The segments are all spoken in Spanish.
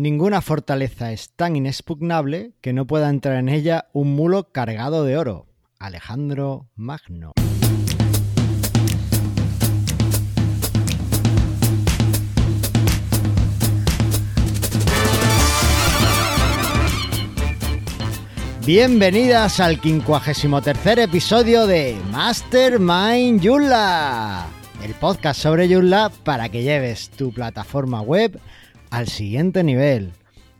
Ninguna fortaleza es tan inexpugnable que no pueda entrar en ella un mulo cargado de oro. Alejandro Magno. Bienvenidas al 53 episodio de Mastermind Joomla, el podcast sobre Joomla para que lleves tu plataforma web al siguiente nivel.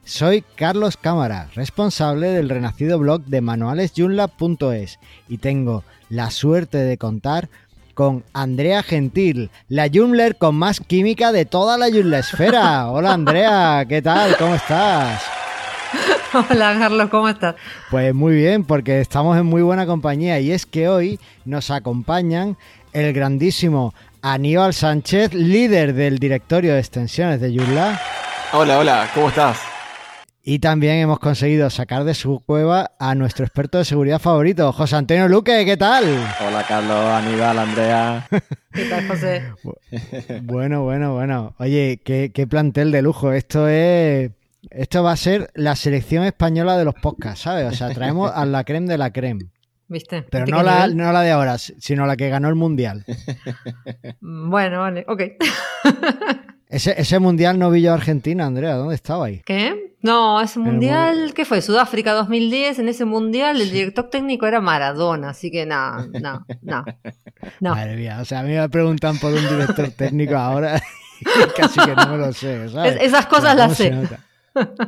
Soy Carlos Cámara, responsable del renacido blog de manualesjoomla.es y tengo la suerte de contar con Andrea Gentil, la Joomler con más química de toda la Joomla esfera. Hola Andrea, ¿qué tal? ¿Cómo estás? Hola Carlos, ¿cómo estás? Pues muy bien, porque estamos en muy buena compañía y es que hoy nos acompañan el grandísimo Aníbal Sánchez, líder del directorio de extensiones de Joomla. Hola, hola, ¿cómo estás? Y también hemos conseguido sacar de su cueva a nuestro experto de seguridad favorito, José Antonio Luque, ¿qué tal? Hola Carlos, Aníbal, Andrea. ¿Qué tal, José? Bueno, bueno, bueno. Oye, qué, qué plantel de lujo. Esto es esto va a ser la selección española de los podcasts, ¿sabes? O sea, traemos a la creme de la creme. ¿Viste? Pero ¿Viste no la, nivel? no la de ahora, sino la que ganó el mundial. Bueno, vale, ok. Ese, ese mundial no vi yo a Argentina, Andrea, ¿dónde estaba ahí? ¿Qué? No, ese mundial, ¿qué fue? Sudáfrica 2010, en ese mundial el director técnico era Maradona, así que no, no, no. No. Madre mía, o sea, a mí me preguntan por un director técnico ahora casi que no me lo sé, ¿sabes? Es- esas cosas las ¿cómo se sé.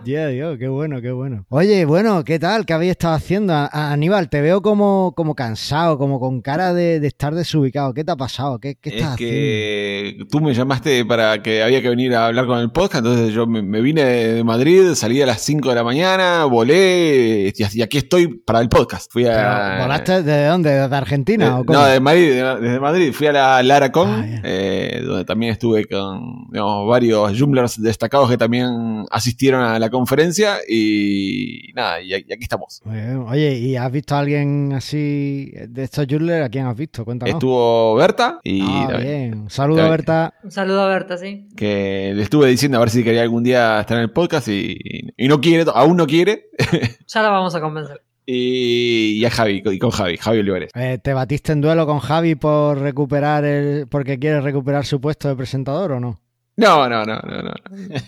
Ya, Dios, qué bueno, qué bueno. Oye, bueno, ¿qué tal? ¿Qué habéis estado haciendo? A- Aníbal, te veo como, como cansado, como con cara de, de estar desubicado. ¿Qué te ha pasado? ¿Qué, qué Es estás haciendo? que tú me llamaste para que había que venir a hablar con el podcast, entonces yo me, vine de Madrid, salí a las 5 de la mañana, volé y, aquí estoy para el podcast. Fui a... ¿Volaste desde dónde? ¿Desde Argentina? de- o cómo? no, de Madrid, de- desde Madrid fui a la Laracon, Ah, eh, donde también estuve con digamos, varios Joomlers destacados que también asistieron a la conferencia y nada, y, y aquí estamos. Oye, ¿y has visto a alguien así de estos Joomla? ¿A quién has visto? Cuéntanos. Estuvo Berta y Ah, David. bien. Un saludo, David. Berta. Un saludo a Berta, sí. que le estuve diciendo a ver si quería algún día estar en el podcast y, y no quiere, aún no quiere. Ya la vamos a convencer. Y, y a Javi, y con Javi, Javi Olivares. Eh, ¿Te batiste en duelo con Javi por recuperar el, porque quieres recuperar su puesto de presentador o no? No, no, no, no, no.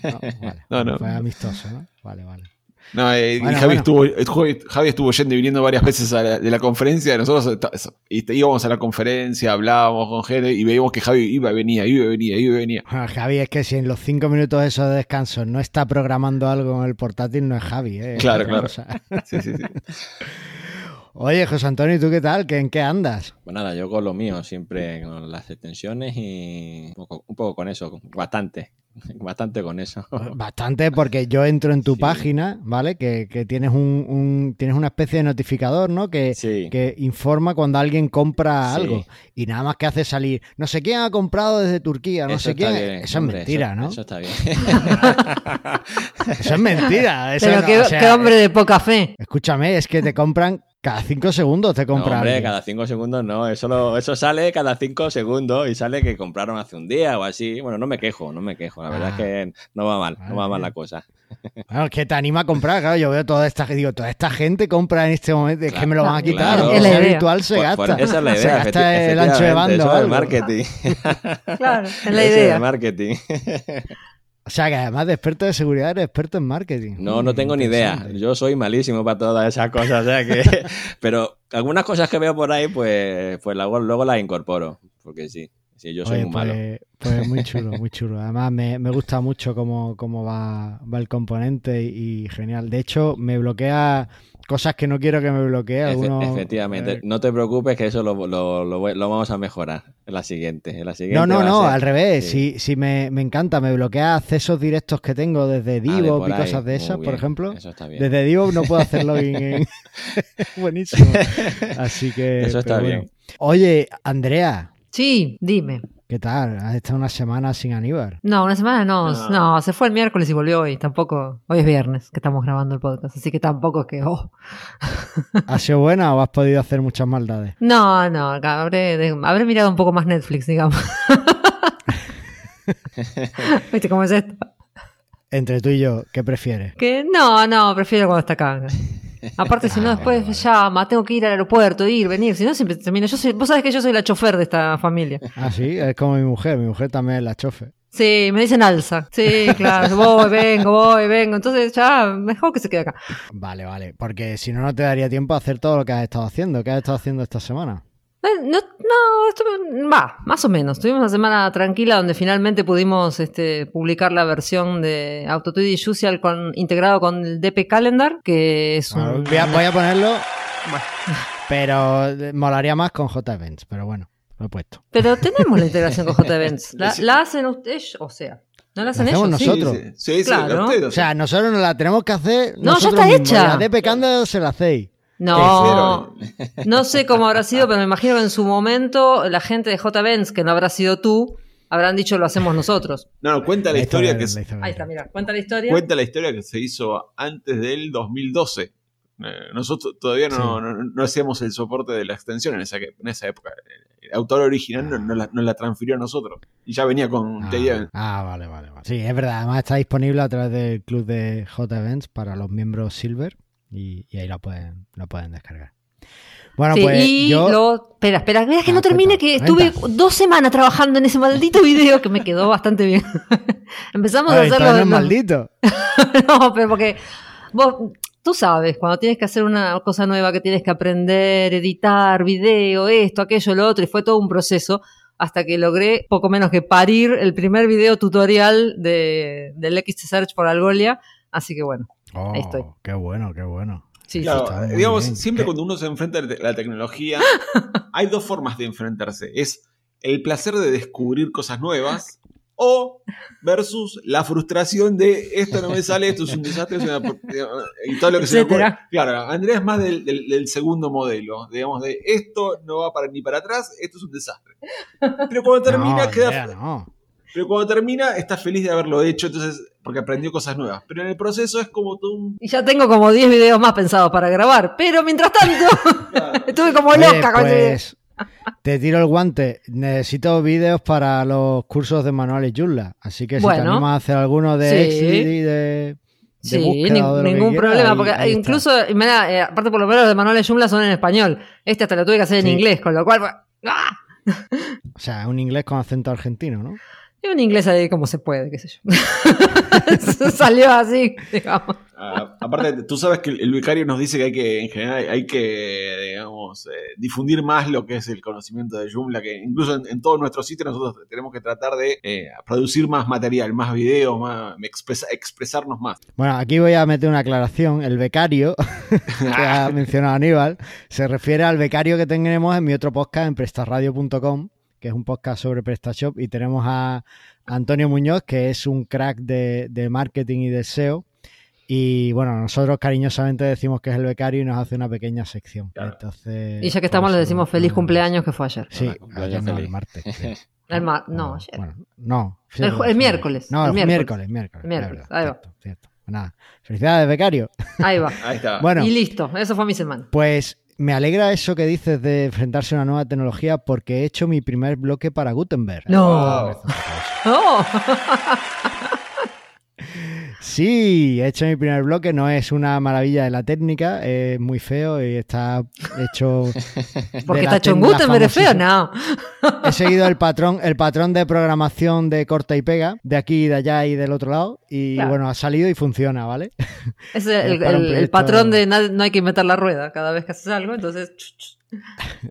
No, vale. No, no. Fue amistoso, ¿no? Vale, vale. No, eh, Bueno, Javi, bueno. Estuvo, Javi estuvo yendo y viniendo varias veces a la- de la conferencia. Nosotros íbamos a la conferencia, hablábamos con gente y veíamos que Javi iba y venía, iba y venía, iba y venía. Bueno, Javi, es que si en los cinco minutos esos de descanso no está programando algo en el portátil, no es Javi, ¿eh? Claro, claro. Sí, sí, sí. Oye, José Antonio, ¿y tú qué tal? ¿Qué, ¿En qué andas? Pues nada, yo con lo mío, siempre con las extensiones y un poco, un poco con eso, bastante, bastante con eso. Bastante, porque yo entro en tu Sí. página, ¿vale? Que, que tienes un, un- tienes una especie de notificador, ¿no? Que, Sí. que informa cuando alguien compra Sí. algo. Y nada más que hace salir, no sé quién ha comprado desde Turquía, no Eso sé quién. bien, eso hombre, es mentira, eso- ¿no? Eso está bien. Eso es mentira. eso Pero no, qué, o sea, qué hombre de poca fe. Escúchame, es que te compran cada cinco segundos, te No, compran. hombre, cada cinco segundos no, eso, lo- eso sale cada cinco segundos y sale que compraron hace un día o así. Bueno, no me quejo, no me quejo, la verdad Ah. es que no va mal, no va mal la cosa. Bueno, es que te anima a comprar, claro. Yo veo toda esta digo, toda esta gente compra en este momento, es que me lo van a quitar. Claro. idea. virtual se Por- gasta. por- esa es la Se idea. gasta efecti- el ancho de efectivamente, banda. o Eso es marketing. Claro, es la Eso idea. es marketing. O sea, que además de experto de seguridad, eres experto en marketing. No, no Mm, tengo ni idea. Yo soy malísimo para todas esas cosas, o sea que. Pero algunas cosas que veo por ahí, pues, pues luego, luego las incorporo. Porque sí, sí, yo soy Oye, malo. pues, pues muy chulo, muy chulo. Además, me, me gusta mucho cómo, cómo va, va el componente y, y genial. De hecho, me bloquea cosas que no quiero que me bloquee. Algunos, efectivamente. eh, No te preocupes que eso lo, lo, lo voy- lo vamos a mejorar en la siguiente. En la siguiente no, no, no, ser- al revés. sí. Sí, sí, me, me encanta. Me bloquea accesos directos que tengo desde Ah, de Divo y cosas de esas, por ejemplo. Eso está bien. Desde Divo no puedo hacer login en... Buenísimo. Así que... Eso está bien. Oye, Andrea, Sí, dime. ¿qué tal? Has estado una semana sin Aníbal. No, una semana no, No. no, se fue el miércoles y volvió hoy. Tampoco, hoy es viernes que estamos grabando el podcast, así que tampoco es que, oh. ¿Ha sido buena o has podido hacer muchas maldades? No, no, habré, habré mirado un poco más Netflix, digamos. ¿Viste cómo es esto? entre tú y yo, ¿qué prefieres? Que no, no, prefiero cuando está acá. Aparte, si no, después llama, tengo que ir al aeropuerto, ir, venir. Si no, siempre termino. Yo soy, vos sabés que yo soy la chofer de esta familia. Ah, sí, es como mi mujer, mi mujer también es la chofe. Sí, me dicen alza. Sí, claro, voy, vengo, voy, vengo. Entonces, ya, mejor que se quede acá. Vale, vale, porque si no, no te daría tiempo a hacer todo lo que has estado haciendo. ¿Qué has estado haciendo esta semana? Eh, No, no, estuve- va, más o menos. Tuvimos una semana tranquila donde finalmente pudimos este, publicar la versión de AutoTude y Juicial con, integrado con el DP Calendar, que es un... voy, a, voy a ponerlo, Bueno. pero eh, molaría más con J-Events, pero bueno, lo he puesto. Pero tenemos la integración con JEvents. La, la hacen ustedes, o sea, ¿no la hacen La ellos? Sí. nosotros. Sí, sí, sí, Claro. ustedes, O sea, nosotros nos la tenemos que hacer. No, ya está mismos, hecha. La de pecando se la hacéis. No, no sé cómo habrá sido, pero me imagino que en su momento la gente de JEvents, que no habrá sido tú, habrán dicho lo hacemos nosotros. no, no, cuenta la historia que se. Ahí está, mira, cuenta la historia. cuenta la historia que se hizo antes del 2012. Eh, Nosotros todavía no, Sí. no- no hacíamos el soporte de la extensión en esa, que- en esa época. El autor original no, no la, no la transfirió a nosotros. Y ya venía con Ah, ah, vale, vale, vale. Sí, es verdad. Además está disponible a través del club de J-Events para los miembros Silver y, y ahí la pueden, la pueden descargar. Bueno, Sí, pues y yo... lo- Espera, espera, mira que Ah, no termine, cuenta, que estuve dos semanas trabajando en ese maldito video que me quedó bastante bien. Empezamos Ay, a hacerlo. no es maldito. no, pero porque vos, tú sabes, cuando tienes que hacer una cosa nueva que tienes que aprender, editar, video, esto, aquello, lo otro, y fue todo un proceso hasta que logré poco menos que parir el primer video tutorial de, del XT Search por Algolia. Así que bueno, Oh, Ahí estoy. Qué bueno, qué bueno. sí, Claro, está muy digamos, bien. siempre ¿Qué? cuando uno se enfrenta a la tecnología, hay dos formas de enfrentarse. Es el placer de descubrir cosas nuevas o versus la frustración de esto no me sale, esto es un desastre, es una por- y todo lo que se me Etcétera. ocurre. Claro, Andrea es más del, del- del segundo modelo, digamos, de esto no va para, ni para atrás, esto es un desastre. Pero cuando termina, No, queda, idea, no. Pero cuando termina, está feliz de haberlo hecho, entonces, porque aprendió cosas nuevas. Pero en el proceso es como todo un... Y ya tengo como 10 videos más pensados para grabar, pero mientras tanto estuve como Oye, loca con ese video. pues, te tiro el guante. Necesito vídeos para los cursos de manuales Joomla. Así que si Bueno. te animas a hacer alguno de Sí. Exit y de, de Sí, ni- ningún problema, ahí- porque ahí incluso, mira, eh, aparte por lo menos los de manuales Joomla son en español. Este hasta lo tuve que hacer en inglés, con lo cual, ¡ah! O sea, un inglés con acento argentino, ¿no? Y un inglés ahí como se puede, qué sé yo. Salió así, digamos. Ah, aparte, tú sabes que el, becario nos dice que hay que, en general, hay que, digamos, eh, difundir más lo que es el conocimiento de Joomla, que incluso en, en todos nuestros sitios nosotros tenemos que tratar de eh, producir más material, más videos, más, expresa- expresarnos más. Bueno, aquí voy a meter una aclaración. El becario, que ha mencionado Aníbal, se refiere al becario que tenemos en mi otro podcast en prestarradio.com, que es un podcast sobre PrestaShop, y tenemos a Antonio Muñoz, que es un crack de, de marketing y de SEO. Y bueno, nosotros cariñosamente decimos que es el becario y nos hace una pequeña sección. Claro. Entonces, Y ya que estamos, por le decimos feliz ponemos- cumpleaños que fue ayer. Sí, ayer no, el martes. sí. El ma- no, ayer. bueno, no. El miércoles, No, el el miércoles. miércoles, miércoles. El miércoles, es verdad, ahí va. cierto, cierto. Nada. Felicidades, becario. Ahí va. Ahí está. Bueno, Y listo, eso fue mi semana. pues me alegra eso que dices de enfrentarse a una nueva tecnología porque he hecho mi primer bloque para Gutenberg. No. Wow. Sí, he hecho mi primer bloque, no es una maravilla de la técnica, es muy feo y está hecho... Porque está hecho en Gutenberg, es feo, no. He seguido el patrón, el patrón de programación de corta y pega, de aquí, de allá y del otro lado, y Claro. bueno, ha salido y funciona, ¿vale? Es el, el- patrón de no hay que inventar la rueda cada vez que haces algo, entonces.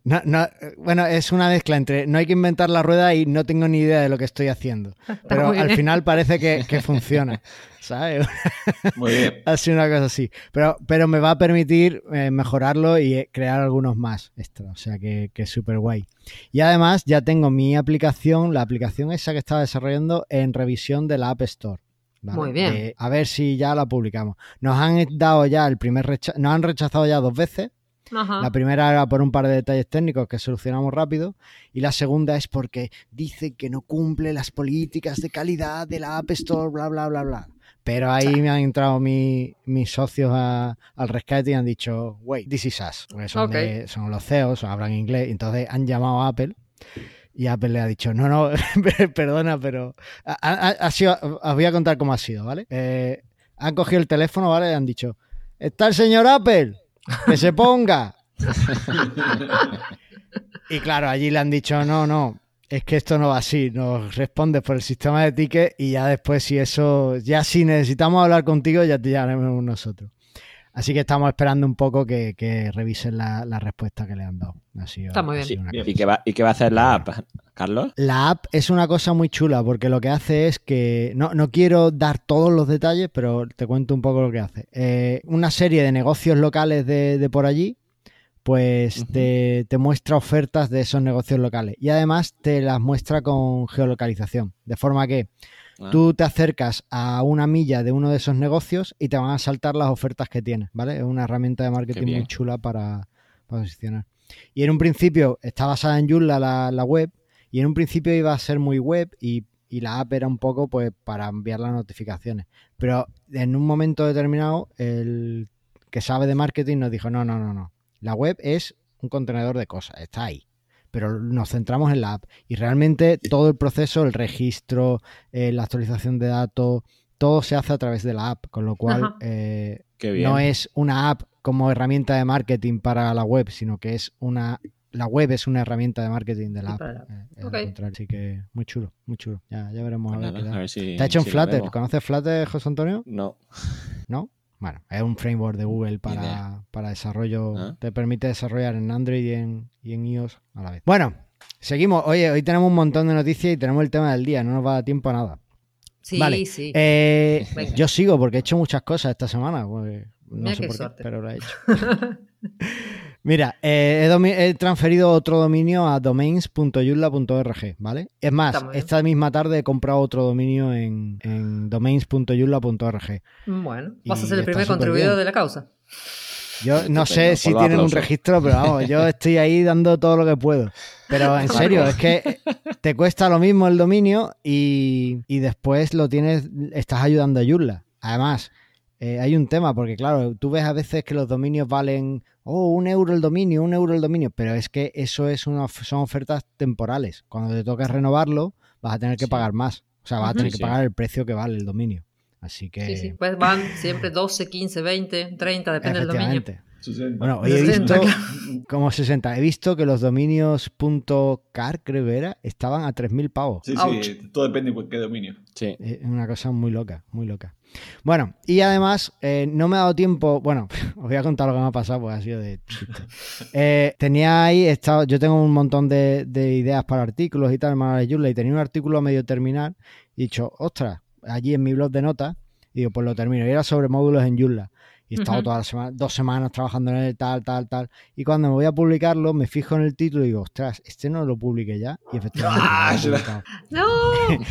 No, no, bueno, es una mezcla entre no hay que inventar la rueda y no tengo ni idea de lo que estoy haciendo. Pero al final parece que, que funciona, ¿sabes? Muy bien. ha sido una cosa así. Pero, pero me va a permitir eh, mejorarlo y eh, crear algunos más extra. O sea que, que es súper guay. Y además ya tengo mi aplicación, la aplicación esa que estaba desarrollando en revisión de la App Store. ¿vale? Muy bien. A ver si ya la publicamos. Nos han dado ya el primer rechazo, nos han rechazado ya dos veces. Ajá. La primera era por un par de detalles técnicos que solucionamos rápido y la segunda es porque dice que no cumple las políticas de calidad de la App Store, bla, bla, bla, bla. Pero ahí me han entrado mi- mis socios a- al rescate y han dicho, wait, this is us. Porque son, de- son los CEOs, hablan inglés, entonces han llamado a Apple Y Apple le ha dicho, no, no, perdona, pero ha, ha- ha sido, os voy a contar cómo ha sido, ¿vale? Eh, han cogido el teléfono, ¿vale? Y han dicho, está el señor Apple, que se ponga. y claro, allí le han dicho, no, no, es que esto no va así, nos respondes por el sistema de ticket y ya después si eso, ya si necesitamos hablar contigo, ya te llamaremos nosotros. Así que estamos esperando un poco que, que revisen la, la respuesta que le han dado. Ha sido- Está muy bien. ¿Y qué, va, ¿Y qué va a hacer la app, Carlos? la app es una cosa muy chula porque lo que hace es que, no, no quiero dar todos los detalles, pero te cuento un poco lo que hace. Eh, una serie de negocios locales de, de por allí, pues te muestra ofertas de esos negocios locales y además te las muestra con geolocalización, de forma que Ah, tú te acercas a una milla de uno de esos negocios y te van a saltar las ofertas que tienes, ¿vale? Es una herramienta de marketing muy chula para, para posicionar. Y en un principio está basada en Joomla la, la web y en un principio iba a ser muy web y, y la app era un poco pues para enviar las notificaciones. Pero en un momento determinado el que sabe de marketing nos dijo, no, no, no, no. La web es un contenedor de cosas, está ahí. Pero nos centramos en la app y realmente todo el proceso, el registro, eh, la actualización de datos, todo se hace a través de la app, con lo cual eh, no es una app como herramienta de marketing para la web, sino que es una la web es una herramienta de marketing de la app. eh. Así que muy chulo, muy chulo. Ya, ya veremos Pues a ver nada, qué tal. a ver si- Está hecho en si lo Flutter. ¿Conoces Flutter, José Antonio? No. ¿No? Bueno, es un framework de Google para, para desarrollo. Ah. Te permite desarrollar en Android y en, y en iOS a la vez. Bueno, seguimos. Oye, hoy tenemos un montón de noticias y tenemos el tema del día. No nos va a dar tiempo a nada. Sí, Vale. sí. Eh, yo sigo porque he hecho muchas cosas esta semana. pues, no Mira sé qué por qué, pero lo he hecho. Mira, eh, he, transferido otro dominio a domains.yulla.org, ¿vale? Es más, esta misma tarde he comprado otro dominio en, en domains.yulla.org. Bueno, vas a ser el primer contribuidor de la causa. Yo no sé si tienen un registro, pero vamos, yo estoy ahí dando todo lo que puedo. Pero en serio, es que te cuesta lo mismo el dominio y, y después lo tienes, estás ayudando a Joomla. Además, eh, hay un tema, porque claro, tú ves a veces que los dominios valen, oh, un euro el dominio, un euro el dominio, pero es que eso es una, son ofertas temporales. Cuando te toques renovarlo, vas a tener que Sí. pagar más. O sea, vas a tener Sí, que pagar el precio que vale el dominio. Así que... Sí, sí. Pues van siempre 12, 15, 20, 30, depende del dominio. Efectivamente. 60. Bueno, hoy he 60, visto como 60. He visto que los dominios .car, creo que era, estaban a 3.000 pavos. Sí, Ouch. sí, todo depende de qué dominio. Sí. Es una cosa muy loca, muy loca. Bueno, y además eh, no me ha dado tiempo, bueno, os voy a contar lo que me ha pasado, pues ha sido de chiste. Eh, tenía ahí, estado, yo tengo un montón de, de ideas para artículos y tal, en Manual de y tenía un artículo a medio terminar, y he dicho, ostras, allí en mi blog de notas, y digo, pues lo termino, y era sobre módulos en Joomla. Y he estado Ujú. toda la semana, dos semanas trabajando en él, tal, tal, tal. Y cuando me voy a publicarlo, me fijo en el título y digo, ostras, este no lo publiqué ya. Y efectivamente. Ah, no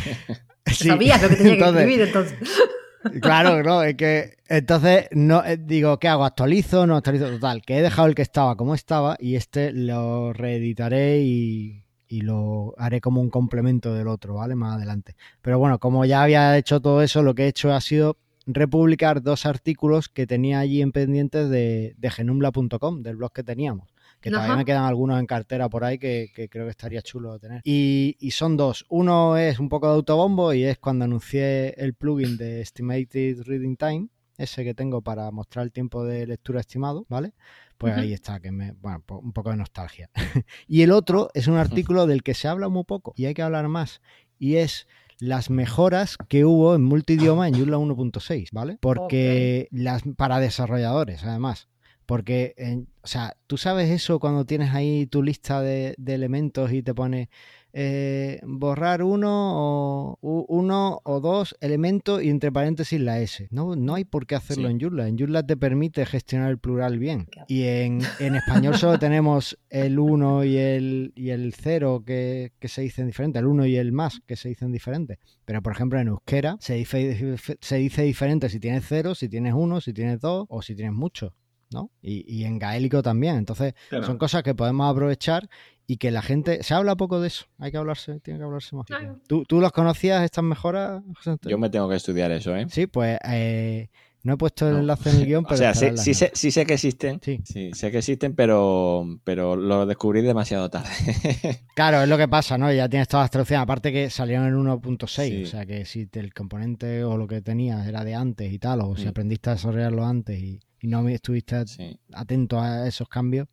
Sí. sabías lo que tenía que Entonces, escribir entonces. Claro, no, es que entonces no eh, digo, ¿qué hago? ¿Actualizo? No actualizo. Total, que he dejado el que estaba como estaba y este lo reeditaré y, y lo haré como un complemento del otro, ¿vale? Más adelante. Pero bueno, como ya había hecho todo eso, lo que he hecho ha sido republicar dos artículos que tenía allí en pendientes de, de genumbla.com, del blog que teníamos. Que todavía me quedan algunos en cartera por ahí que, que creo que estaría chulo tener. Y, y son dos. Uno es un poco de autobombo y es cuando anuncié el plugin de Estimated Reading Time, ese que tengo para mostrar el tiempo de lectura estimado, ¿vale? Pues ahí está, que me, bueno, po- un poco de nostalgia. y el otro es un artículo del que se habla muy poco y hay que hablar más. Y es las mejoras que hubo en multidioma en Joomla 1.6, ¿vale? Porque las para desarrolladores, además. Porque, en- o sea, tú sabes eso cuando tienes ahí tu lista de, de elementos y te pone eh, borrar uno o, uno o dos elementos y entre paréntesis la S. No, no hay por qué hacerlo Sí. en Joomla. En Joomla te permite gestionar el plural bien. Y en, en español solo tenemos el 1 y el, y el 0 que, que se dicen diferentes, el 1 y el más que se dicen diferentes. Pero por ejemplo en euskera se dice, se dice diferente si tienes 0, si tienes 1, si tienes 2 o si tienes mucho. ¿no? Y, y en gaélico también. Entonces, Claro. son cosas que podemos aprovechar y que la gente. Se habla poco de eso. Hay que hablarse, tiene que hablarse más. Claro. ¿Tú, ¿Tú los conocías, estas mejoras, José Antonio? Yo me tengo que estudiar eso, ¿eh? Sí, pues eh, No he puesto el No. enlace en el guion, pero O sea, sí, sí sé, sí sé que existen. Sí. Sí, sé que existen, pero, pero lo descubrí demasiado tarde. Claro, es lo que pasa, ¿no? Ya tienes todas las traducciones. Aparte que salieron en 1.6, Sí. o sea que si te- el componente o lo que tenías era de antes y tal, o si Mm. aprendiste a desarrollarlo antes y, y no estuviste sí, atento a esos cambios,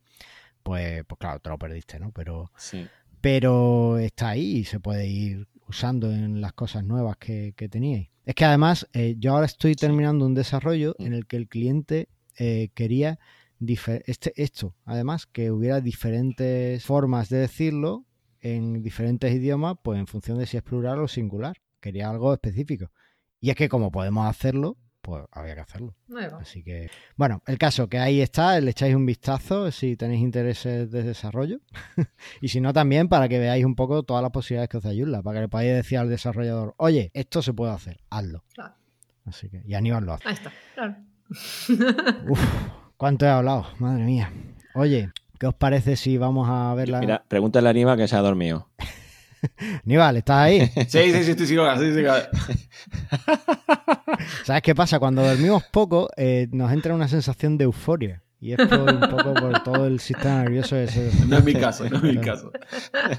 pues, pues claro, te lo perdiste, ¿no? Pero, sí. pero está ahí y se puede ir usando en las cosas nuevas que, que teníais. Es que además, eh, yo ahora estoy terminando un desarrollo Mm. en el que el cliente eh, quería este, esto, además, que hubiera diferentes formas de decirlo en diferentes idiomas, pues en función de si es plural o singular. Quería algo específico. Y es que como podemos hacerlo, pues había que hacerlo. Va. Así que, bueno, el caso que ahí está, le echáis un vistazo si tenéis intereses de desarrollo. y si no, también para que veáis un poco todas las posibilidades que os da Joomla, para que le podáis decir al desarrollador, oye, esto se puede hacer, hazlo. Claro. Así que, y Aníbal lo hace. Ahí está, claro. Uf, ¿cuánto he hablado? Madre mía. Oye, ¿qué os parece si vamos a ver la... Mira, pregúntale a Anima que se ha dormido. Aníbal, ¿estás ahí? Sí, sí, sí, estoy seguro. Sí, sí. ¿Sabes qué pasa? Cuando dormimos poco, eh, nos entra una sensación de euforia. Y es por, un poco por todo el sistema nervioso ese. No es mi caso, no es mi caso.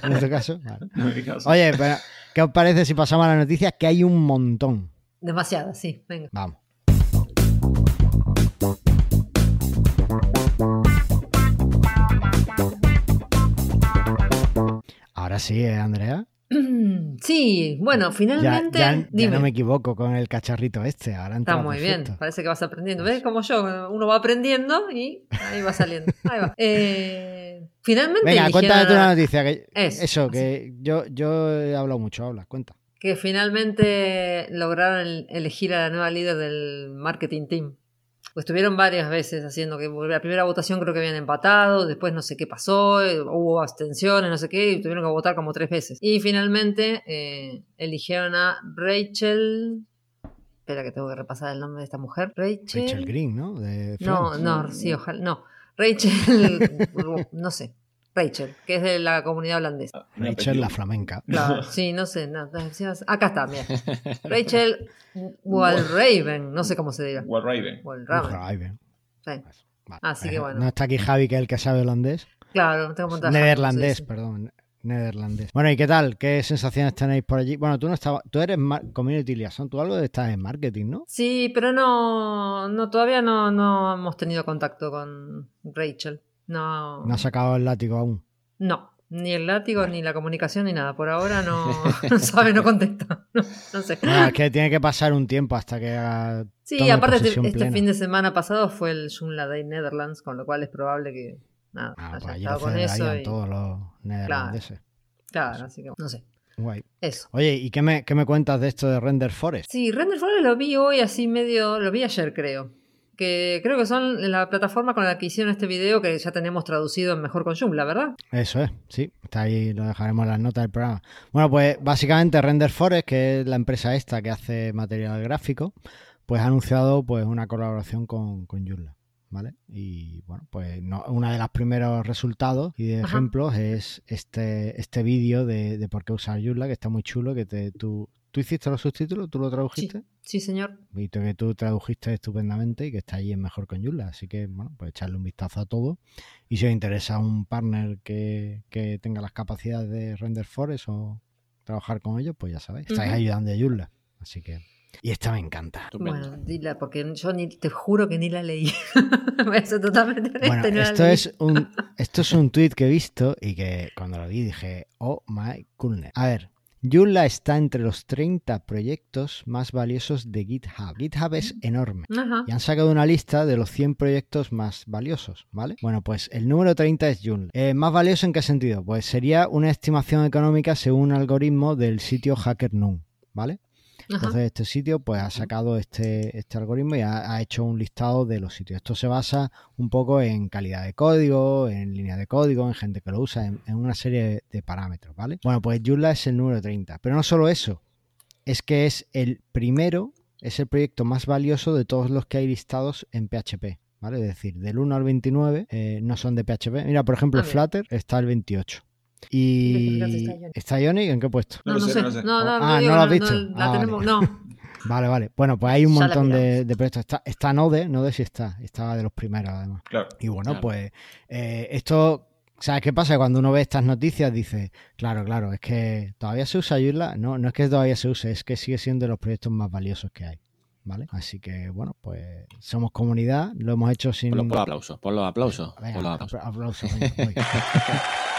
En este caso, vale. No es mi caso. Oye, pero, ¿qué os parece si pasamos a las noticias? Que hay un montón. Demasiado, sí, venga. Vamos. Ahora sí, ¿eh, Andrea. Sí, bueno, finalmente. ya- ya dime. no me equivoco con el cacharrito este. Ahora Está muy perfecto. bien, parece que vas aprendiendo. ¿Ves? Como yo, uno va aprendiendo y ahí va saliendo. Ahí va. Eh, finalmente. Venga, eligieron cuéntame tú una noticia. Que, Eso, eso, así. que yo, yo he hablado mucho. Habla, cuenta. que finalmente lograron el- elegir a la nueva líder del marketing team. Pues estuvieron varias veces haciendo que la primera votación creo que habían empatado, después no sé qué pasó, eh, hubo abstenciones, no sé qué, y tuvieron que votar como tres veces. Y finalmente eh, eligieron a Rachel. Espera que tengo que repasar el nombre de esta mujer. Rachel. Rachel Green, ¿no? De No, no, sí, ojalá. No. Rachel. no sé. Rachel, que es de la comunidad holandesa. Rachel la flamenca. Claro, sí, no sé. no, acá está, mira. Rachel Walraven, no sé cómo se dirá. Walraven. Walraven. Sí. Vale. Así que Eh, bueno. No está aquí Javi, que es el que sabe holandés. Claro, tengo que montar. Nederlandés, sí, sí. perdón. Nederlandés. Bueno, ¿y qué tal? ¿Qué sensaciones tenéis por allí? Bueno, tú no estabas, tú eres community liaison, tú algo de estás en marketing, ¿no? Sí, pero no, no todavía no, no hemos tenido contacto con Rachel. No, No has sacado el látigo aún. no, ni el látigo, ni la comunicación, ni nada. Por ahora no, no sabe, no contesta. No, no sé. Bueno, es que tiene que pasar un tiempo hasta que haga. Sí, aparte este, este fin de semana pasado fue el Joomla Day Netherlands, con lo cual es probable que nada, Ah, haya pues estado con eso. y- todos los neerlandeses. Claro, así que no sé. Guay. Eso. Oye, ¿y qué me, qué me cuentas de esto de Render Forest? Sí, Render Forest lo vi hoy así medio, lo vi ayer creo. Que creo que son la plataforma con la que hicieron este video que ya tenemos traducido en Mejor con Joomla, ¿verdad? Eso es, sí, está ahí, lo dejaremos en las notas del programa. Bueno, pues básicamente Render Forest, que es la empresa esta que hace material gráfico, pues ha anunciado pues una colaboración con, con Joomla, ¿vale? Y bueno, pues no, uno de los primeros resultados y de Ajá. ejemplos es este, este vídeo de, de por qué usar Joomla, que está muy chulo, que te, tú, tú hiciste los subtítulos, tú lo tradujiste. Sí, señor. Y que tú tradujiste estupendamente y que está ahí en Mejor con Joomla. Así que, bueno, pues echarle un vistazo a todo. Y si os interesa un partner que, que tenga las capacidades de Render Forest o trabajar con ellos, pues ya sabéis, estáis ayudando a Joomla. Así que... Y esta me encanta. Bueno, dila, porque yo ni, te juro que ni la leí. Voy a ser totalmente Bueno, no esto es un esto es un tweet que he visto y que cuando lo vi dije, oh my goodness. A ver, Joomla está entre los 30 proyectos más valiosos de GitHub. GitHub es enorme. Ajá. Y han sacado una lista de los 100 proyectos más valiosos, ¿vale? Bueno, pues el número 30 es Joomla. Eh, ¿Más valioso en qué sentido? Pues sería una estimación económica según un algoritmo del sitio HackerNoon, ¿vale? Ajá. Entonces este sitio pues ha sacado este, este algoritmo y ha, ha hecho un listado de los sitios. Esto se basa un poco en calidad de código, en línea de código, en gente que lo usa, en, en una serie de, parámetros, ¿vale? Bueno, pues Joomla es el número 30. Pero no solo eso, es que es el primero, es el proyecto más valioso de todos los que hay listados en PHP. ¿Vale? Es decir, del 1 al 29 eh, no son de PHP. Mira, por ejemplo. Flutter está el 28. Y está Ionic. ¿está? ¿En qué puesto? No, No sé, no sé. No, no, Ah, no, ¿no lo has visto? no, la Ah, tenemos, vale. no. Vale, vale. Bueno, pues hay un montón de, de proyectos. Está, está Node, Node sí está. Estaba de los primeros, además. Claro. Y bueno, Claro. pues eh, esto, ¿sabes qué pasa? Cuando uno ve estas noticias dice, claro, claro, es que todavía se usa Joomla. No, no es que todavía se use, es que sigue siendo de los proyectos más valiosos que hay. ¿Vale? Así que bueno, pues somos comunidad, lo hemos hecho sin. Ponlo, ponlo aplausos, aplausos. Venga, ponlo aplausos. apla- aplausos, venga, voy.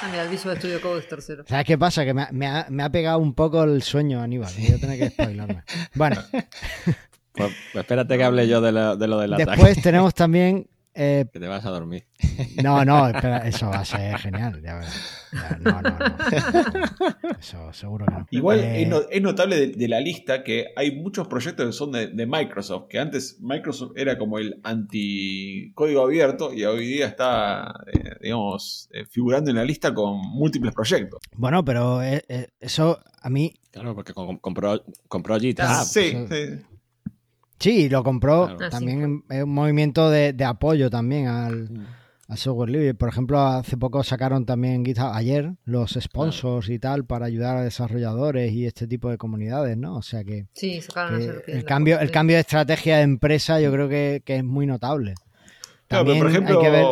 Ah, mira, el Visual Studio Code es tercero. ¿Sabes qué pasa? Que me ha, me ha- me ha pegado un poco el sueño, Aníbal. Voy a tener que espabilarme. Bueno, Pues, pues espérate que hable yo de lo, de lo del ataque. después tenemos también. Eh, Que te vas a dormir. no, no, espera, eso va a ser genial. Ya no, no, no. Eso seguro que no. Igual Eh, es, no- es notable de, de la lista que hay muchos proyectos que son de, de Microsoft, que antes Microsoft era como el anti-código abierto y hoy día está, eh, digamos, eh, figurando en la lista con múltiples proyectos. Bueno, pero eh, eh, eso a mí. Claro, porque compró, compró GitHub. Ah, sí, pues, sí. Sí, lo compró Claro. Ah, también es un movimiento de, de apoyo también al, al software libre. Por ejemplo, hace poco sacaron también GitHub, ayer, los sponsors y tal para ayudar a desarrolladores y este tipo de comunidades, ¿no? O sea que, Sí, sacaron que el, cambio, el cambio de estrategia de empresa yo creo que, que es muy notable. Claro, pero por También ejemplo, hay que ver-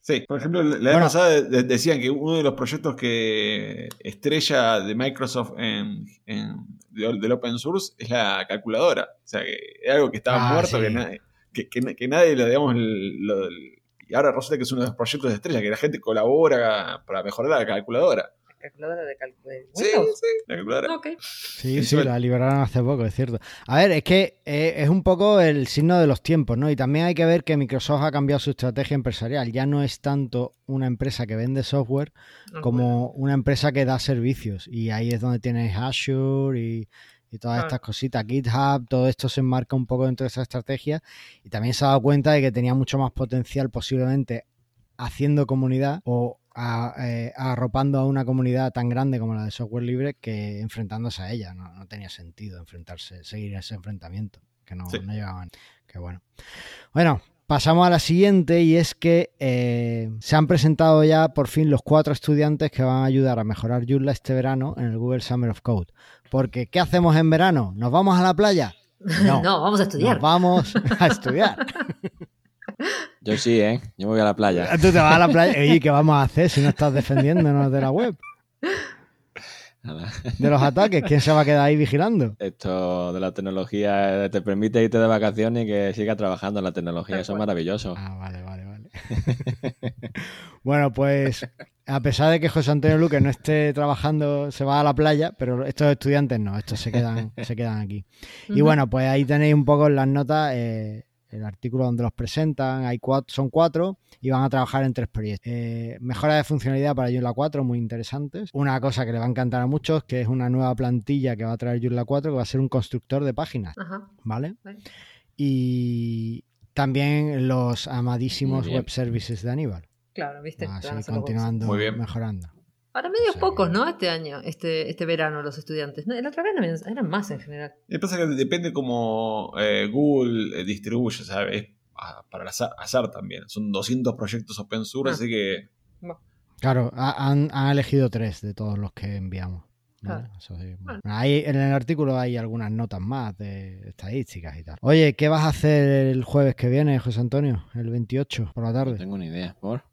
sí, por ejemplo, la vez Bueno. pasada de- de- decían que uno de los proyectos que estrella de Microsoft en, en- de- del open source es la calculadora. O sea, que es algo que estaba Ah, muerto, sí. que, nadie, que, que- que nadie lo, digamos, lo- y ahora resulta que es uno de los proyectos de estrella, que la gente colabora para mejorar la calculadora. Calculadora de Sí, sí, la calculadora. Ok. Sí, Eso sí, es- la liberaron hace poco, es cierto. A ver, es que eh, es un poco el signo de los tiempos, ¿no? Y también hay que ver que Microsoft ha cambiado su estrategia empresarial. Ya no es tanto una empresa que vende software como una empresa que da servicios. Y ahí es donde tienes Azure y, y todas estas cositas, GitHub, todo esto se enmarca un poco dentro de esa estrategia. Y también se ha dado cuenta de que tenía mucho más potencial posiblemente haciendo comunidad o a- eh, arropando a una comunidad tan grande como la de software libre que enfrentándose a ella. No, no tenía sentido enfrentarse, seguir ese enfrentamiento, que no, Sí. no llegaban. Que bueno. Bueno, pasamos a la siguiente y es que eh, se han presentado ya por fin los cuatro estudiantes que van a ayudar a mejorar Joomla este verano en el Google Summer of Code. Porque, ¿qué hacemos en verano? ¿Nos vamos a la playa? No, No, vamos a estudiar. Nos vamos a estudiar. Yo sí, ¿eh? Yo me voy a la playa. Tú te vas a la playa. Oye, ¿qué vamos a hacer si no estás defendiéndonos de la web? Nada. De los ataques. ¿Quién se va a quedar ahí vigilando? Esto de la tecnología te permite irte de vacaciones y que sigas trabajando en la tecnología. Eso es maravilloso. Ah, vale, vale, vale. bueno, pues a pesar de que José Antonio Luque no esté trabajando, se va a la playa, pero estos estudiantes no, estos se quedan, se quedan aquí. Y bueno, pues ahí tenéis un poco en las notas eh, el artículo donde los presentan. Hay cuatro, son cuatro y van a trabajar en tres proyectos. Eh, mejora de funcionalidad para Joomla 4, muy interesantes. Una cosa que le va a encantar a muchos, que es una nueva plantilla que va a traer Joomla 4, que va a ser un constructor de páginas, Ajá. ¿vale? Vale. Y también los amadísimos web services de Aníbal. Claro, viste. Van a Te van a seguir hacer los continuando Muy bien. mejorando. Ahora medios sea pocos, ¿no? Este año, este, este verano, los estudiantes. No, El otro verano eran más en general. Lo que pasa es que depende cómo eh, Google eh, distribuye, ¿sabes? Ah, Para azar, azar también. Son 200 proyectos open source, Ah. así que Claro, ha- han, han elegido tres de todos los que enviamos. ¿vale? Claro. Eso sí. Bueno. Ahí, en el artículo hay algunas notas más de estadísticas y tal. Oye, ¿qué vas a hacer el jueves que viene, José Antonio? El 28 por la No tarde. tengo ni idea. ¿Por?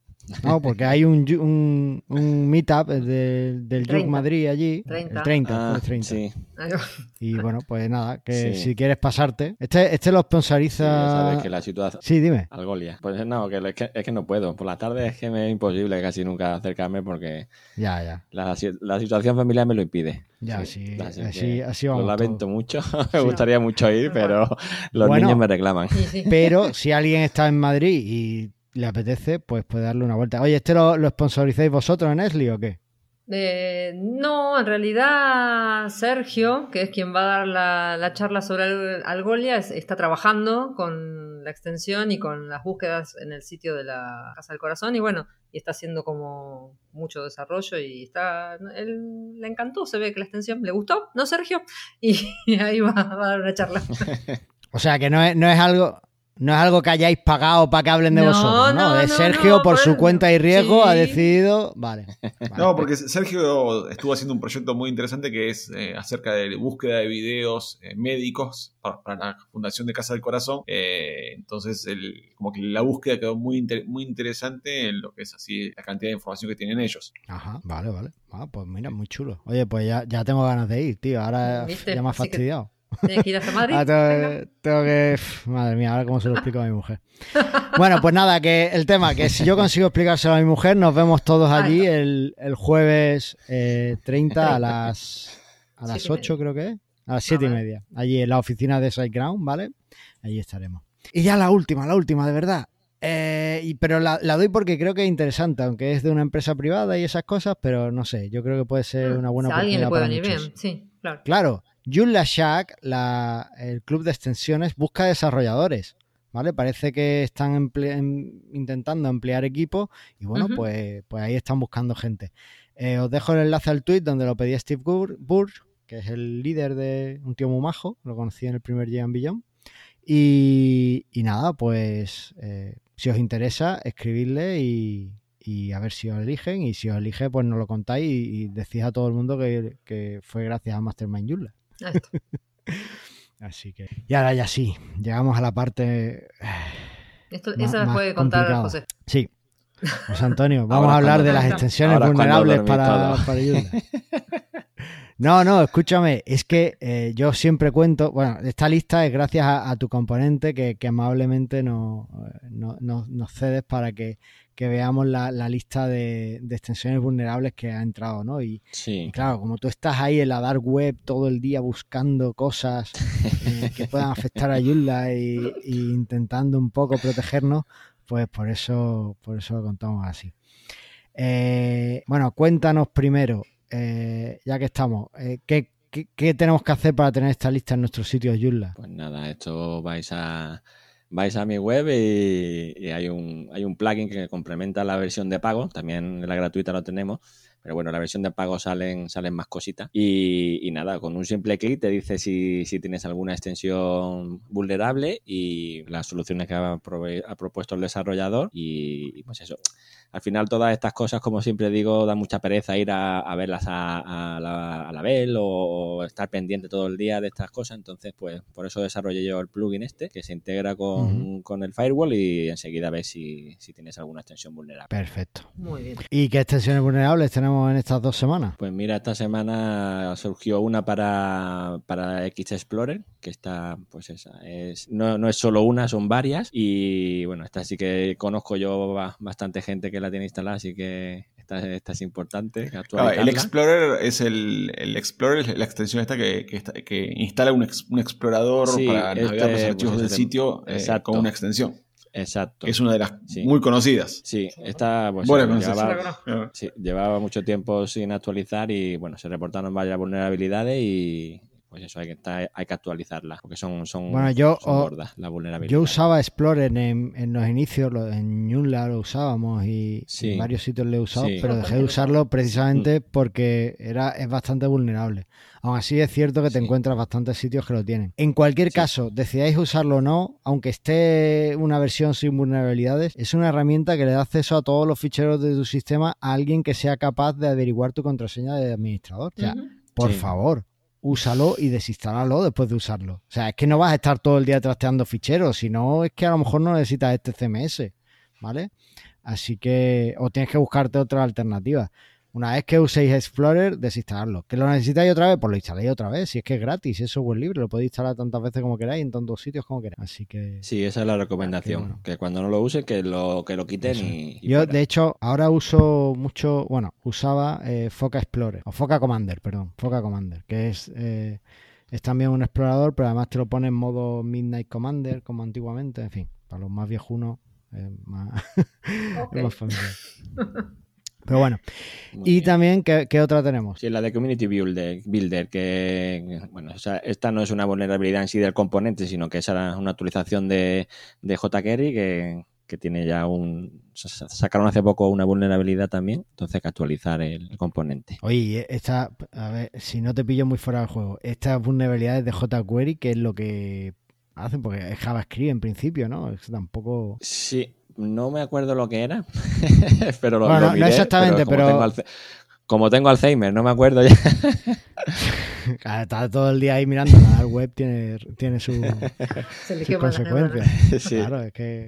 No, porque hay un, un, un meetup del, del 30. Madrid allí. 30. El 30, Ah, jueves 30. sí. Y bueno, pues nada, que Sí. si quieres pasarte. Este, este lo Sí, ya sponsoriza. sabes que la situación... Sí, dime. Algolia. Pues no, que es, que es que no puedo. Por la tarde es que me es imposible casi nunca acercarme porque Ya, ya. la, la situación familiar me lo impide. Ya, sí. así así, así Lo vamos. lamento todos. mucho. me gustaría mucho ir, pero los Bueno. niños me reclaman. Sí, sí. Pero si alguien está en Madrid y le apetece, pues puede darle una vuelta. Oye, ¿este lo, lo sponsorizáis vosotros en Esli o qué? Eh, no, en realidad Sergio, que es quien va a dar la, la charla sobre Al- Algolia, es- está trabajando con la extensión y con las búsquedas en el sitio de la Casa del Corazón y bueno, y está haciendo como mucho desarrollo y está, él le encantó, se ve que la extensión le gustó, ¿no Sergio? Y, ahí va, va a dar una charla. O sea, que no es, no es algo... no es algo que hayáis pagado para que hablen de No, vosotros, ¿no? no, Es Sergio, no, por su cuenta y riesgo, ha decidido. Vale. vale. No, porque Sergio estuvo haciendo un proyecto muy interesante que es eh, acerca de búsqueda de videos eh, médicos para, para la Fundación de Casa del Corazón. Eh, entonces, el- como que la búsqueda quedó muy, inter- muy interesante en lo que es así la cantidad de información que tienen ellos. Ajá, vale, vale. Ah, pues mira, muy chulo. Oye, pues ya, ya tengo ganas de ir, tío. Ahora ¿Viste? ya me ha Así que- fastidiado. Tienes que ir hasta Madrid. Ah, tengo, tengo que- Madre mía, ahora cómo se lo explico a mi mujer. Bueno, pues nada, que el tema, que si yo consigo explicárselo a mi mujer, nos vemos todos allí el, el jueves eh, 30 a las, a las Siete y 8, creo que es. A las 7 y vale. media. Allí en la oficina de SiteGround, ¿vale? Allí estaremos. Y ya la última, la última, de verdad. Eh, y- pero la, la doy porque creo que es interesante, aunque es de una empresa privada y esas cosas, pero no sé, yo creo que puede ser una buena Si a alguien le oportunidad puede venir muchos. bien, sí, claro. Claro, Joomla Shack, la- el club de extensiones, busca desarrolladores. ¿Vale? Parece que están emple- em- intentando emplear equipos y bueno, pues, pues ahí están buscando gente. Eh, os dejo el enlace al tweet donde lo pedía Steve Burr, que es el líder de un tío muy majo, lo conocí en el primer Giant Beyond. Y, y nada, pues eh, si os interesa, escribidle y, y a ver si os eligen. Y si os elige, pues nos lo contáis y, y decís a todo el mundo que, que fue gracias a Mastermind Joomla. Así que. Y ahora ya sí, llegamos a la parte. Esto, Más- esa la puede contar complicado. José. Sí. José Antonio, vamos Ahora a hablar de las extensiones vulnerables para, para. No, no, escúchame, es que eh, yo siempre cuento, bueno, esta lista es gracias a, a tu componente que, que amablemente nos, eh, no- nos- nos cedes para que, que veamos la, la lista de, de extensiones vulnerables que ha entrado, ¿no? Y, y Sí. claro, como tú estás ahí en la dark web todo el día buscando cosas eh, que puedan afectar a Joomla y, y intentando un poco protegernos, pues por eso, por eso lo contamos así. Eh, bueno, cuéntanos primero, eh, ya que estamos, ¿qué, qué, qué tenemos que hacer para tener esta lista en nuestro sitio de Joomla? Pues nada, esto vais a vais a mi web y, hay un hay un plugin que complementa la versión de pago, también la gratuita lo tenemos, pero bueno, la versión de pago salen salen más cositas y, y nada, con un simple clic te dice si, si tienes alguna extensión vulnerable y las soluciones que ha, propuesto el desarrollador y pues eso. Al final todas estas cosas, como siempre digo, da mucha pereza ir a, a verlas a, a la, a la Bell o, o estar pendiente todo el día de estas cosas. Entonces, pues por eso desarrollé yo el plugin este, que se integra con, con el firewall y enseguida ves si, si tienes alguna extensión vulnerable. Perfecto. Muy bien. ¿Y qué extensiones vulnerables tenemos en estas dos semanas? Pues mira, esta semana surgió una para, para X Explorer, que está, pues esa, es, no, no es solo una, son varias. Y bueno, esta sí que conozco yo ba- bastante gente que la tiene instalada, así que esta, esta es importante. El Explorer es el, el Explorer, es la extensión esta que, que, está- que instala un, ex- un explorador Sí, para este, navegar los pues archivos ese del tem- sitio eh, con una extensión, Exacto. que es una de las Sí. muy conocidas. Sí, esta pues, eh, pronunciación. llevaba, sí, llevaba mucho tiempo sin actualizar y bueno, se reportaron varias vulnerabilidades y pues eso, hay que, está- hay que actualizarlas porque son, son, Bueno, yo, son gordas las vulnerabilidades. Yo usaba Explorer en, en los inicios, en Joomla lo usábamos y Sí. en varios sitios lo he usado, Sí. pero dejé de usarlo precisamente porque era, es bastante vulnerable. Aún así es cierto que te Sí. encuentras bastantes sitios que lo tienen. En cualquier Sí. caso, decidáis usarlo o no, aunque esté una versión sin vulnerabilidades, es una herramienta que le da acceso a todos los ficheros de tu sistema a alguien que sea capaz de averiguar tu contraseña de administrador. O sea, Ujú. por Sí. favor, úsalo y desinstálalo después de usarlo. O sea, es que no vas a estar todo el día trasteando ficheros, sino es que a lo mejor no necesitas este CMS, ¿vale? Así que, o tienes que buscarte otra alternativa. Una vez que uséis Explorer, desinstalarlo. ¿Que lo necesitáis otra vez? Pues lo instaláis otra vez. Si es que es gratis, es software libre, lo podéis instalar tantas veces como queráis, en tantos sitios como queráis. Así que... Sí, esa es la recomendación. Bueno. Que cuando no lo usen, que lo, que lo quiten Eso. y, y Yo, fuera. de hecho, ahora uso mucho, bueno, usaba eh, Foca Explorer, o Foca Commander, perdón, Foca Commander, que es, eh, es también un explorador, pero además te lo pone en modo Midnight Commander, como antiguamente, en fin, para los más viejunos, eh, más, Ok. es más familiar. Pero bueno, Muy y bien. también, ¿qué, qué otra tenemos? Sí, la de Community Builder, Builder que, bueno, o sea, esta no es una vulnerabilidad en sí del componente, sino que es una actualización de, de jQuery que, que tiene ya un... sa- Sacaron hace poco una vulnerabilidad también, entonces hay que actualizar el, componente. Oye, esta, a ver, si no te pillo muy fuera del juego, estas vulnerabilidades de jQuery, ¿qué es lo que, hacen, porque es JavaScript en principio, ¿no? Es tampoco... Sí, no me acuerdo lo que era, pero lo, Bueno, lo no miré, exactamente, como pero- Tengo como tengo Alzheimer, no me acuerdo ya. Claro, Está todo el día ahí mirando, la web tiene, tiene su- sus consecuencias. Sí. Claro, es que...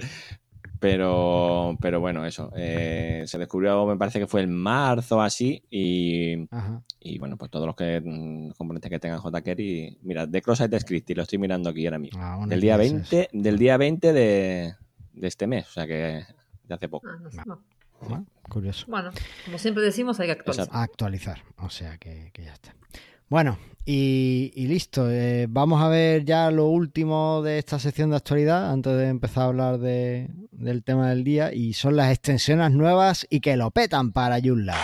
Pero, pero bueno, eso. eh, se descubrió, me parece que fue en marzo o así. Y, Ajá. y bueno, pues todos los que mm, componentes que tengan JKer y mira, de cross-site script, y lo estoy mirando aquí ahora mismo. Ah, bueno, Del día ¿qué es eso? 20, del día 20 de, de este mes, o sea que de hace poco. Ah, no sé, no. Bueno, curioso. Bueno, como siempre decimos, hay que actualizar. Exacto. Actualizar, o sea que, que ya está. Bueno, y, y listo. eh, vamos a ver ya lo último de esta sección de actualidad antes de empezar a hablar de- del tema del día y son las extensiones nuevas y que lo petan para Joomla.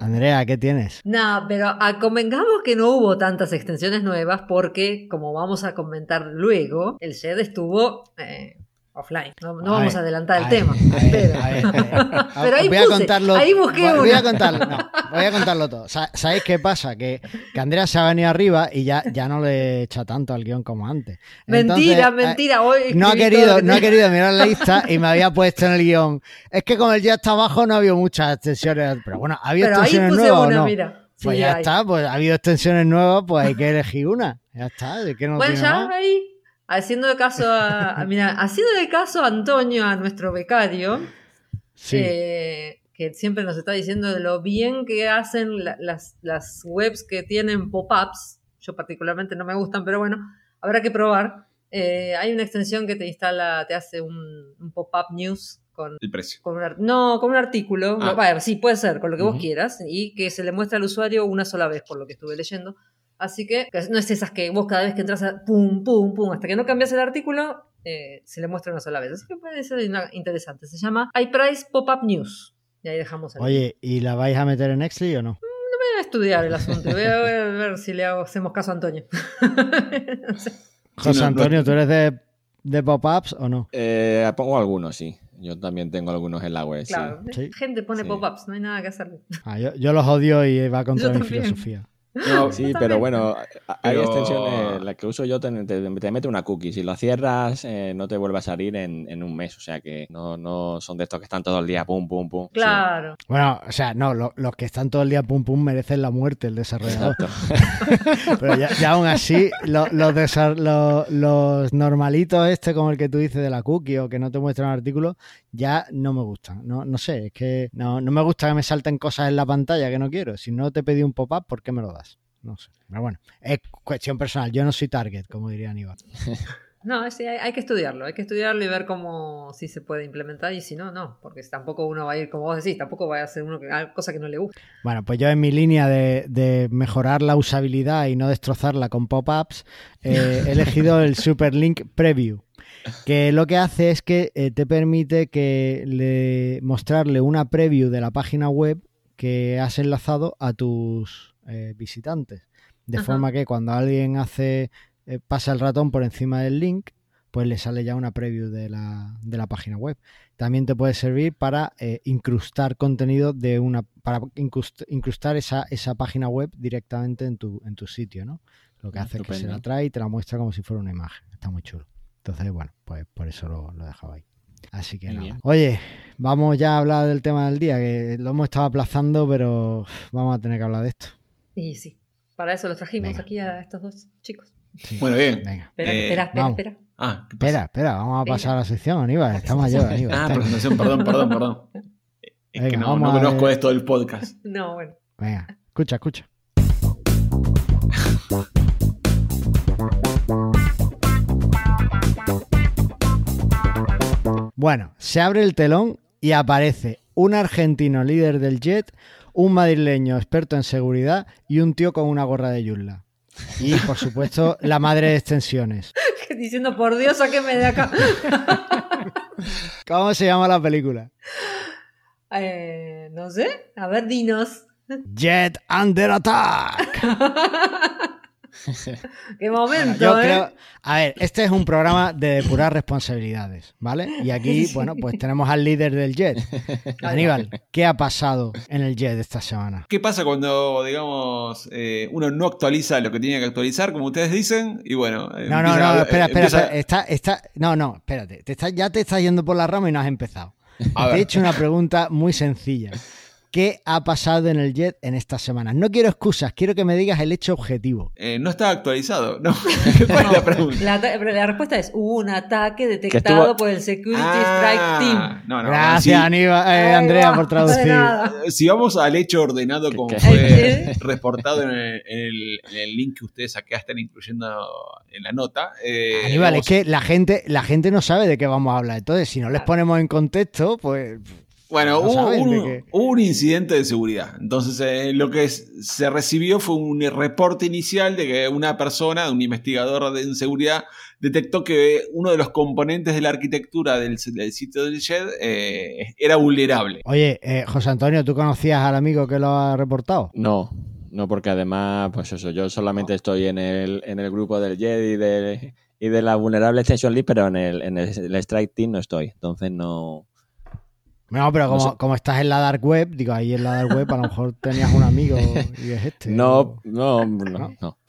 Andrea, ¿qué tienes? No, pero ah, convengamos que no hubo tantas extensiones nuevas porque, como vamos a comentar luego, el shed estuvo eh, offline. No, vamos a adelantar el tema. a ver, pero- ahí voy a contarlo. ahí busqué voy, voy a contarlo, no, voy a contarlo todo. Sa- ¿Sabéis qué pasa? Que, que Andrea se ha venido arriba y ya, ya no le echa tanto al guion como antes. mentira, Entonces, eh, mentira. Hoy no ha querido, que no ha querido mirar la lista y me había puesto en el guion. Es que como el ya está abajo no ha habido muchas extensiones. Pero bueno, ¿ha habido Pero ahí extensiones puse nuevas una, no? mira. Sí, Pues ya hay. está, pues ha habido extensiones nuevas, pues hay que elegir una. Ya está, de que no Bueno, tiene ya más. ahí, haciendo caso a, mira, haciendo de caso a Antonio, a nuestro becario, Sí. eh, que siempre nos está diciendo de lo bien que hacen la- las, las webs que tienen pop-ups. Yo particularmente no me gustan, pero bueno, habrá que probar. Eh, hay una extensión que te instala, te hace un, un pop-up news con, El precio. con un no, con un artículo. Ah. Vaya, sí, puede ser, con lo que vos Ujú. quieras, y que se le muestra al usuario una sola vez, por lo que estuve leyendo. Así que, que no es esas que vos cada vez que entras a pum, pum, pum, hasta que no cambias el artículo, eh, se le muestra una sola vez. Así que puede ser interesante. Se llama iPrice Pop-Up News. Y ahí dejamos el Oye, ¿y la vais a meter en Exli o no? Voy a estudiar el asunto. Voy a ver, a ver si le hago- hacemos caso a Antonio. No sé. José no, Antonio, no- ¿tú eres de, de pop-ups o no? Eh, pongo algunos, sí. Yo también tengo algunos en la web. Claro, Sí. gente pone Sí. pop-ups, no hay nada que hacerle. Ah, yo, yo los odio y va contra Yo mi también. filosofía. No, Sí, pero bueno, hay Pero- extensiones, la que uso yo te, te- te mete una cookie, si lo cierras eh, no te vuelve a salir en, en un mes, o sea que no, no son de estos que están todo el día pum, pum, pum. Sí, Claro. Bueno, o sea, no, lo- los que están todo el día pum pum merecen la muerte, el desarrollador. Pero ya, ya aún así, lo- los, desa- lo- los normalitos, este como el que tú dices de la cookie o que no te muestran un artículo, ya no me gustan. No, no sé, es que no, no me gusta que me salten cosas en la pantalla que no quiero. Si no te pedí un pop-up, ¿por qué me lo das? No sé. Pero bueno, es cuestión personal. Yo no soy target, como diría Aníbal. No, sí, hay, hay que estudiarlo, hay que estudiarlo y ver cómo si se puede implementar y si no, no, porque tampoco uno va a ir, como vos decís, tampoco va a hacer uno que cosa que no le guste. Bueno, pues yo en mi línea de, de mejorar la usabilidad y no destrozarla con pop-ups, eh, he elegido el Superlink Preview, que lo que hace es que eh, te permite que le, mostrarle una preview de la página web que has enlazado a tus eh, visitantes. De Ajá. forma que cuando alguien hace eh, pasa el ratón por encima del link, pues le sale ya una preview de la, de la página web. También te puede servir para eh, incrustar contenido de una, para incrust- incrustar esa, esa página web directamente en tu, en tu sitio, ¿no? Lo que hace es que se la trae y te la muestra como si fuera una imagen. Está muy chulo. Entonces, bueno, pues por eso lo, lo he dejado ahí. Así que nada. Oye, vamos ya a hablar del tema del día, que lo hemos estado aplazando, pero vamos a tener que hablar de esto. Y sí, para eso los trajimos Venga. aquí a estos dos chicos. Sí. Bueno, bien. Venga. Espera, Eh, espera, espera, espera. Ah, ¿qué pasa? Espera, espera, vamos a Venga. pasar a la sección, Aníbal. Estamos yo, Aníbal. Ah, presentación, perdón, perdón, perdón. Es Venga, que no, no conozco esto del podcast. No, bueno. Venga, escucha, escucha. Bueno, se abre el telón y aparece un argentino líder del jet, un madrileño experto en seguridad y un tío con una gorra de Yulla. Y, por supuesto, la madre de extensiones. Diciendo, por Dios, sáqueme de acá. ¿Cómo se llama la película? Eh, no sé. A ver, dinos. Jet Under Attack. Qué momento, Yo ¿eh? creo, a ver, este es un programa de depurar responsabilidades, ¿vale? Y aquí, bueno, pues tenemos al líder del Jet. Aníbal, ¿qué ha pasado en el Jet esta semana? ¿Qué pasa cuando, digamos, eh, uno no actualiza lo que tiene que actualizar, como ustedes dicen? Y bueno, eh, No, no, empieza- no, espera, espera, empieza- espera, Está, está, no, no, espérate. Te está- ya te estás yendo por la rama y no has empezado. A Te he hecho una pregunta muy sencilla. ¿Qué ha pasado en el Jet en esta semana? No quiero excusas, quiero que me digas el hecho objetivo. Eh, no está actualizado, ¿no? ¿Cuál es la pregunta? La, respuesta es hubo un ataque detectado estuvo- por el Security Ah, Strike Team. no, no, Gracias, sí. Aníbal, eh, Andrea, va, por traducir. nada. Si vamos al hecho ordenado como ¿Qué? fue ¿Eh? reportado en el, en el- en el link que ustedes acá están incluyendo en la nota. eh, Aníbal, es que la gente, la gente no sabe de qué vamos a hablar. Entonces, si no les ponemos en contexto, pues. Bueno, no hubo, un, qué. hubo un incidente de seguridad. Entonces, eh, lo que se recibió fue un reporte inicial de que una persona, un investigador de en seguridad, detectó que uno de los componentes de la arquitectura del, del sitio del JED eh, era vulnerable. Oye, eh, José Antonio, ¿tú conocías al amigo que lo ha reportado? No, no, porque además, pues eso, yo solamente estoy en el, en el grupo del Jedi y de, y de la vulnerable Extension List, pero en el, en el Strike Team no estoy. Entonces no. No, pero No como, sé. como estás en la dark web, digo, ahí en la dark web a lo mejor tenías un amigo y es este. No, no, no, no.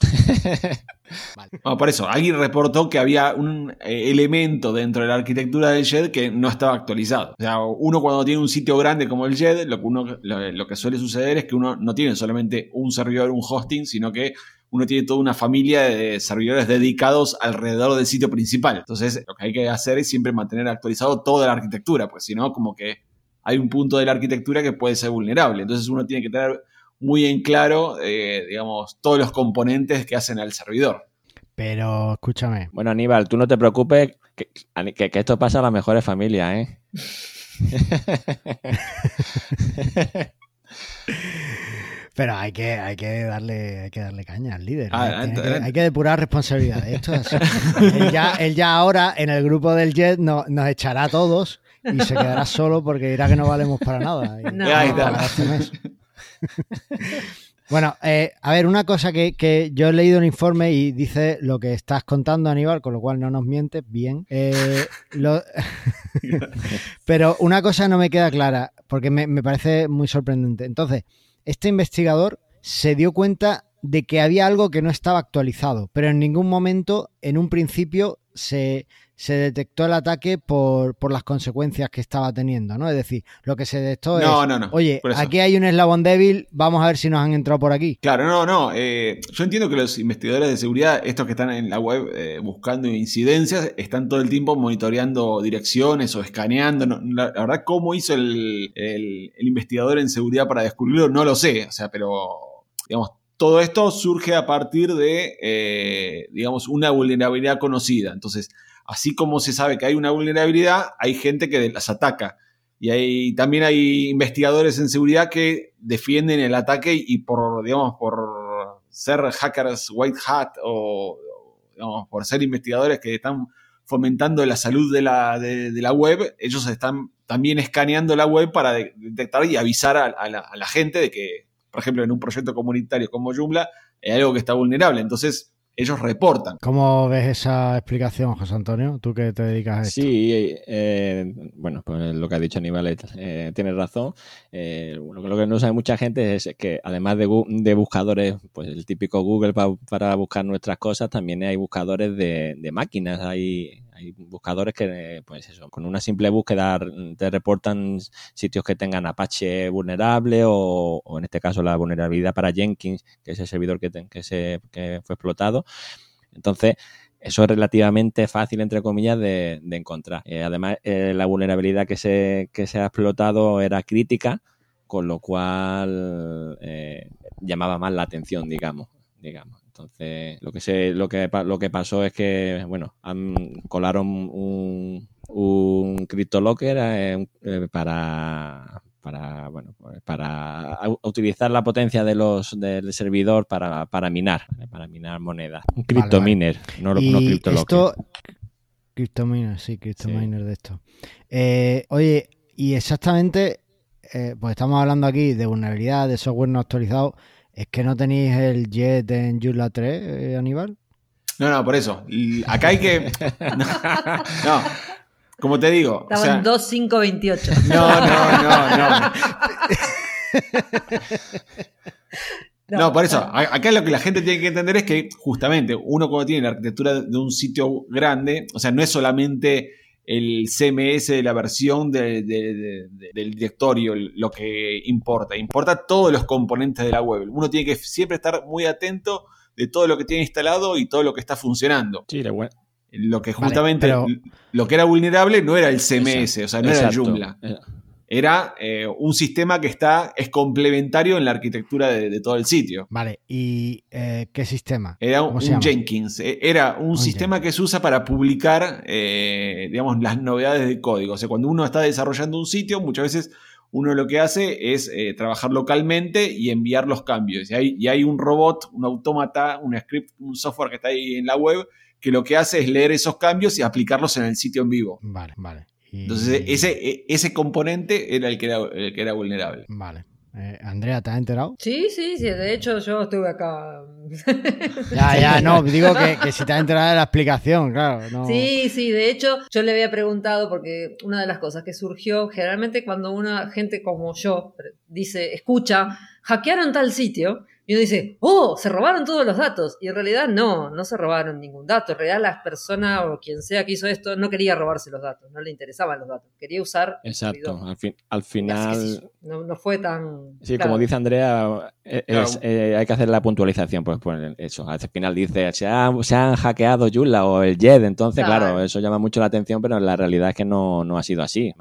Bueno, por eso, alguien reportó que había un eh, elemento dentro de la arquitectura del JED que no estaba actualizado. O sea, uno cuando tiene un sitio grande como el JED, lo que, uno, lo, lo que suele suceder es que uno no tiene solamente un servidor, un hosting, sino que uno tiene toda una familia de servidores dedicados alrededor del sitio principal. Entonces, lo que hay que hacer es siempre mantener actualizado toda la arquitectura, pues si no, como que hay un punto de la arquitectura que puede ser vulnerable. Entonces, uno tiene que tener muy en claro, eh, digamos, todos los componentes que hacen al servidor. Pero escúchame. Bueno, Aníbal, tú no te preocupes, que, que- que esto pasa a las mejores familias, ¿eh? Pero hay que, hay que darle, hay que darle caña al líder. Ah, ¿eh? que- hay que depurar responsabilidades. Esto es así. él, ya, él ya ahora en el grupo del Jet no- nos echará a todos y se quedará solo porque dirá que no valemos para nada. Y No. Para este mes. Bueno, eh, a ver, una cosa que, que yo he leído el informe y dice lo que estás contando, Aníbal, con lo cual no nos mientes, bien. Eh, lo- Pero una cosa no me queda clara, porque me, me parece muy sorprendente. Entonces, este investigador se dio cuenta de que había algo que no estaba actualizado, pero en ningún momento, en un principio, se, se detectó el ataque por, por las consecuencias que estaba teniendo, ¿no? Es decir, lo que se detectó No, es, no, no. oye, aquí hay un eslabón débil, vamos a ver si nos han entrado por aquí. Claro, no, no. eh, yo entiendo que los investigadores de seguridad, estos que están en la web eh, buscando incidencias, están todo el tiempo monitoreando direcciones o escaneando. no- la, la verdad, cómo hizo el, el- el investigador en seguridad para descubrirlo, no lo sé. O sea, pero, digamos, todo esto surge a partir de, eh, digamos, una vulnerabilidad conocida. Entonces, así como se sabe que hay una vulnerabilidad, hay gente que las ataca. Y hay, también hay investigadores en seguridad que defienden el ataque y por, digamos, por ser hackers white hat o, por ser investigadores que están fomentando la salud de la, web, ellos están también escaneando la web para de- detectar y avisar a la gente de que, por ejemplo, en un proyecto comunitario como Joomla, hay algo que está vulnerable. Entonces, ellos reportan. ¿Cómo ves esa explicación, José Antonio? Tú que te dedicas a esto. Sí, eh, bueno, pues lo que ha dicho Aníbal eh, tiene razón. Eh, lo, lo que no sabe mucha gente es que además de, de buscadores, pues el típico Google pa- para buscar nuestras cosas, también hay buscadores de, de máquinas. Hay, hay buscadores que, pues eso, con una simple búsqueda te reportan sitios que tengan Apache vulnerable o, o en este caso la vulnerabilidad para Jenkins, que es el servidor que, te- que, se, que fue explotado. Entonces, eso es relativamente fácil, entre comillas, de, de encontrar. Eh, además, eh, la vulnerabilidad que se, que se ha explotado era crítica, con lo cual eh, llamaba más la atención, digamos. digamos. Entonces, lo que se, lo que lo que pasó es que, bueno, han, colaron un, un CryptoLocker eh, eh, para para bueno pues para utilizar la potencia de los del servidor para, para minar para minar monedas un Vale, criptominer no, y no CryptoLocker. esto, CryptoMiner, sí, CryptoMiner de esto. Eh, oye, y exactamente, eh, pues estamos hablando aquí de vulnerabilidad, de software no actualizado. ¿Es que no tenéis el Jet en Joomla 3, eh, Aníbal? No, no, por eso. Y Acá hay que. No, como te digo. o Estaba sea, en 2528. no, no, no, no. No, por eso, acá lo que la gente tiene que entender es que justamente uno cuando tiene la arquitectura de un sitio grande, o sea, no es solamente el CMS de la versión de- de- de- de- del directorio lo que importa, importa todos los componentes de la web. Uno tiene que siempre estar muy atento de todo lo que tiene instalado y todo lo que está funcionando. Sí, de buen- Lo que Vale, justamente pero- lo que era vulnerable no era el CMS, o sea, no era Exacto. Joomla Eh, era eh, un sistema que está, es complementario en la arquitectura de, de todo el sitio. Vale, ¿y eh, qué sistema? Era un. Jenkins, eh, era un, Un sistema que se usa para publicar, eh, digamos, las novedades de código. O sea, cuando uno está desarrollando un sitio, muchas veces uno lo que hace es eh, trabajar localmente y enviar los cambios. Y hay, y hay un robot, un autómata, un script, un software que está ahí en la web, que lo que hace es leer esos cambios y aplicarlos en el sitio en vivo. Vale, vale. Y- Entonces, ese, e- ese componente era el que era, el que era vulnerable. Vale. Eh, Andrea, ¿te has enterado? Sí, sí, sí. De hecho, yo estuve acá. Ya, ya, no, digo que, que si te has enterado de la explicación, claro. No. Sí, sí, de hecho yo le había preguntado porque una de las cosas que surgió, generalmente cuando una gente como yo dice, escucha, hackearon tal sitio, y uno dice, oh, se robaron todos los datos. Y en realidad no, no se robaron ningún dato. En realidad la persona o quien sea que hizo esto no quería robarse los datos, no le interesaban los datos, quería usar Exacto. Al, fin, al final. no, no fue tan... Sí, claro. como dice Andrea, eh, Claro. eh, hay que hacer la puntualización, pues, pues eso. Al final dice, se, ha- se han hackeado Joomla o el JED, entonces, claro. Claro. eso llama mucho la atención, pero la realidad es que no, no ha sido así.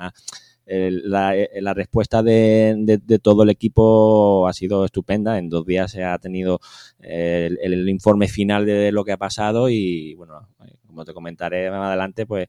La, eh, la respuesta de, de- todo el equipo ha sido estupenda. En dos días se ha tenido eh, el, el informe final de lo que ha pasado y, bueno, eh, como te comentaré más adelante, pues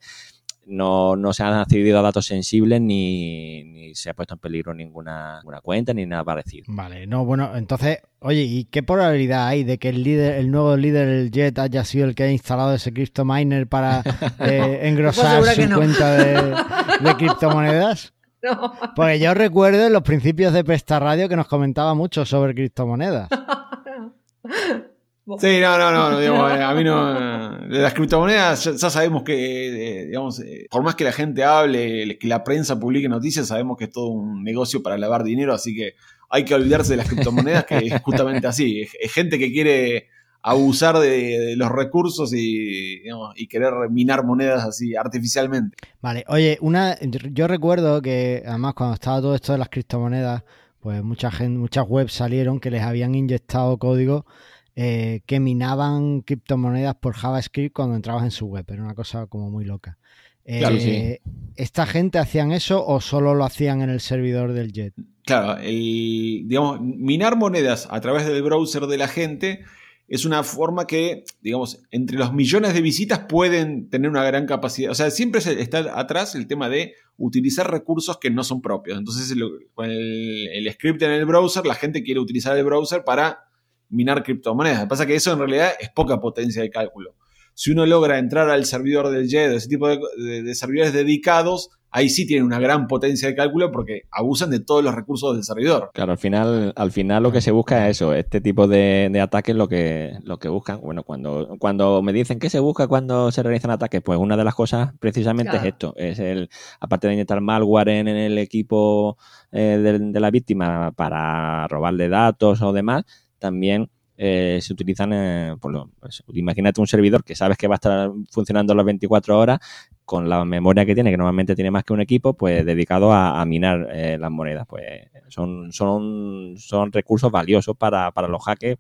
no, no se han accedido a datos sensibles ni, ni se ha puesto en peligro ninguna, ninguna cuenta ni nada parecido. Vale, no, bueno, entonces, oye, ¿y qué probabilidad hay de que el líder, el nuevo líder del Jet haya sido el que ha instalado ese crypto miner para eh, engrosar Pues su no. cuenta de, de criptomonedas? No. Porque yo recuerdo en los principios de Presta Radio que nos comentaba mucho sobre criptomonedas. Sí, no, no, no, digamos, eh, a mí no. De las criptomonedas ya, ya sabemos que, eh, digamos, eh, por más que la gente hable, que la prensa publique noticias, sabemos que es todo un negocio para lavar dinero, así que hay que olvidarse de las criptomonedas, que es justamente así. Es, es gente que quiere abusar de, de los recursos y, digamos, y querer minar monedas así artificialmente. Vale, oye, una, yo recuerdo que además cuando estaba todo esto de las criptomonedas, pues mucha gente, muchas webs salieron que les habían inyectado código eh, que minaban criptomonedas por JavaScript cuando entrabas en su web. Era una cosa como muy loca. Eh, Claro, sí. ¿Esta gente hacían eso o solo lo hacían en el servidor del Jet? Claro, el, digamos, minar monedas a través del browser de la gente es una forma que, digamos, entre los millones de visitas pueden tener una gran capacidad. O sea, siempre está atrás el tema de utilizar recursos que no son propios. Entonces, el, el script en el browser, la gente quiere utilizar el browser para minar criptomonedas. Lo que pasa es que eso en realidad es poca potencia de cálculo. Si uno logra entrar al servidor del JED, ese tipo de, de- de servidores dedicados, ahí sí tienen una gran potencia de cálculo porque abusan de todos los recursos del servidor. Claro, al final, al final lo que se busca es eso, este tipo de, de ataques lo que, lo que buscan. Bueno, cuando, cuando me dicen qué se busca cuando se realizan ataques, pues una de las cosas precisamente Claro. es esto, es el, aparte de inyectar malware en, en el equipo eh, de, de la víctima para robarle datos o demás, también eh, se utilizan, eh, por lo- pues, imagínate un servidor que sabes que va a estar funcionando las 24 horas con la memoria que tiene, que normalmente tiene más que un equipo, pues dedicado a, minar eh, las monedas. Pues son, son, son recursos valiosos para, para los hackers,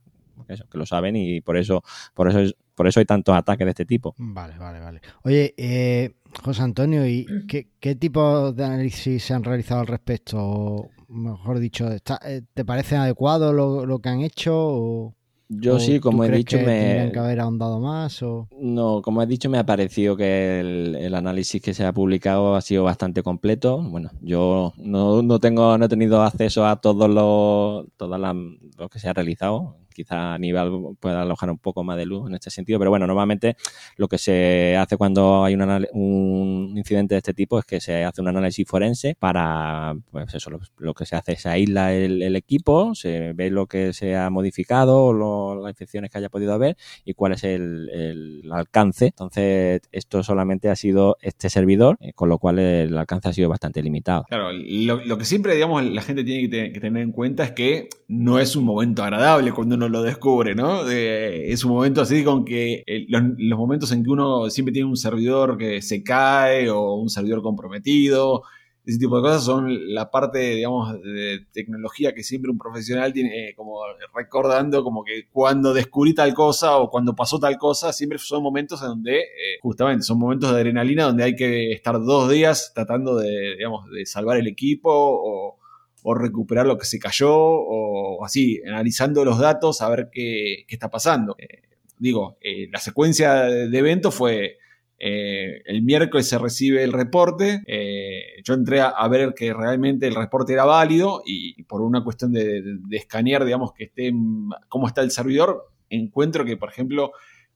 que lo saben y por eso, por eso es- por eso hay tantos ataques de este tipo. Vale, vale, vale. Oye, eh, José Antonio, ¿y qué, qué tipo de análisis se han realizado al respecto? Mejor dicho, ¿está- eh, ¿te parece adecuado lo, lo que han hecho? O, Yo o sí, como he dicho, que tendrían me, que haber ahondado más? O... No, como he dicho, me ha parecido que el, el análisis que se ha publicado ha sido bastante completo. Bueno, yo no, no tengo, no he tenido acceso a todos los, todas las, lo que se ha realizado. Quizá Aníbal pueda alojar un poco más de luz en este sentido, pero bueno, normalmente lo que se hace cuando hay un, incidente de este tipo es que se hace un análisis forense para, pues eso, lo, que se hace es aísla el, equipo, se ve lo que se ha modificado, las infecciones que haya podido haber y cuál es el, alcance. Entonces, esto solamente ha sido este servidor, eh, con lo cual el alcance ha sido bastante limitado. Claro, lo, que siempre, digamos, la gente tiene que, que tener en cuenta es que no es un momento agradable cuando uno lo descubre, ¿no? es un momento así con que eh, los, momentos en que uno siempre tiene un servidor que se cae o un servidor comprometido, ese tipo de cosas son la parte, digamos, de tecnología que siempre un profesional tiene eh, como recordando como que cuando descubrí tal cosa o cuando pasó tal cosa, siempre son momentos en donde, eh, justamente, son momentos de adrenalina donde hay que estar dos días tratando de, digamos, de salvar el equipo o o recuperar lo que se cayó, o así, analizando los datos a ver qué, está pasando. Eh, digo, eh, la secuencia de eventos fue eh, el miércoles se recibe el reporte, yo entré a, ver que realmente el reporte era válido y, por una cuestión de, escanear, digamos, que esté, cómo está el servidor, encuentro que, por ejemplo,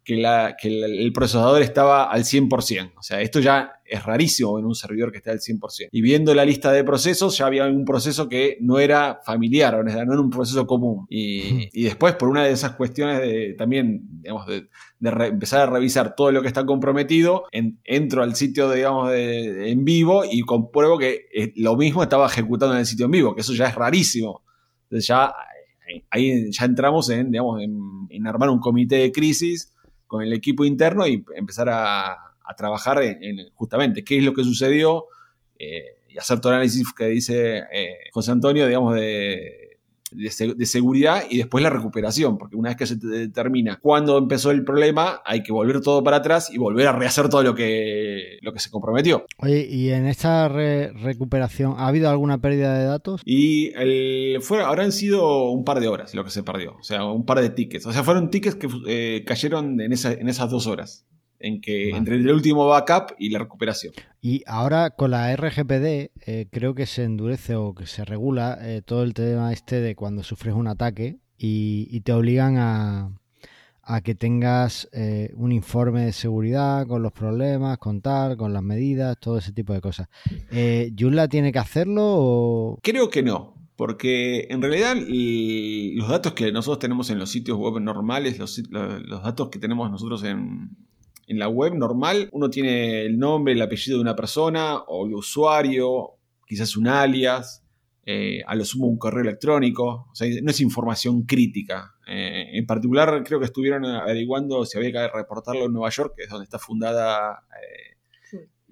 que, la, que el, procesador estaba al 100%. O sea, esto ya es rarísimo en un servidor que esté al 100%. Y viendo la lista de procesos, ya había un proceso que no era familiar, no era un proceso común. Y, después, por una de esas cuestiones de, también, digamos, de, empezar a revisar todo lo que está comprometido, entro al sitio, digamos, de, en vivo y compruebo que eh, lo mismo estaba ejecutando en el sitio en vivo, que eso ya es rarísimo. Entonces ya ahí ya entramos en, digamos, en armar un comité de crisis con el equipo interno y empezar a, trabajar en, justamente qué es lo que sucedió eh, y hacer todo el análisis que dice eh, José Antonio, digamos, de, de, seguridad y después la recuperación, porque una vez que se determina cuándo empezó el problema, hay que volver todo para atrás y volver a rehacer todo lo que, lo que se comprometió. Oye, ¿y en esta recuperación ha habido alguna pérdida de datos? Y el, habrán sido un par de horas lo que se perdió, o sea, un par de tickets. O sea, fueron tickets que eh, cayeron en, en esas dos horas en que entre el último backup y la recuperación. Y ahora con la RGPD eh, creo que se endurece o que se regula eh, todo el tema este de cuando sufres un ataque y, te obligan a, a que tengas eh, un informe de seguridad con los problemas, con tal, con las medidas, todo ese tipo de cosas. Eh, tiene que hacerlo o...? Creo que no. Porque en realidad los datos que nosotros tenemos en los sitios web normales, los datos que tenemos nosotros en, en la web normal uno tiene el nombre, el apellido de una persona o el usuario, quizás un alias, eh, a lo sumo un correo electrónico, o sea, no es información crítica. Eh, en particular creo que estuvieron averiguando si había que reportarlo en Nueva York, que es donde está fundada eh,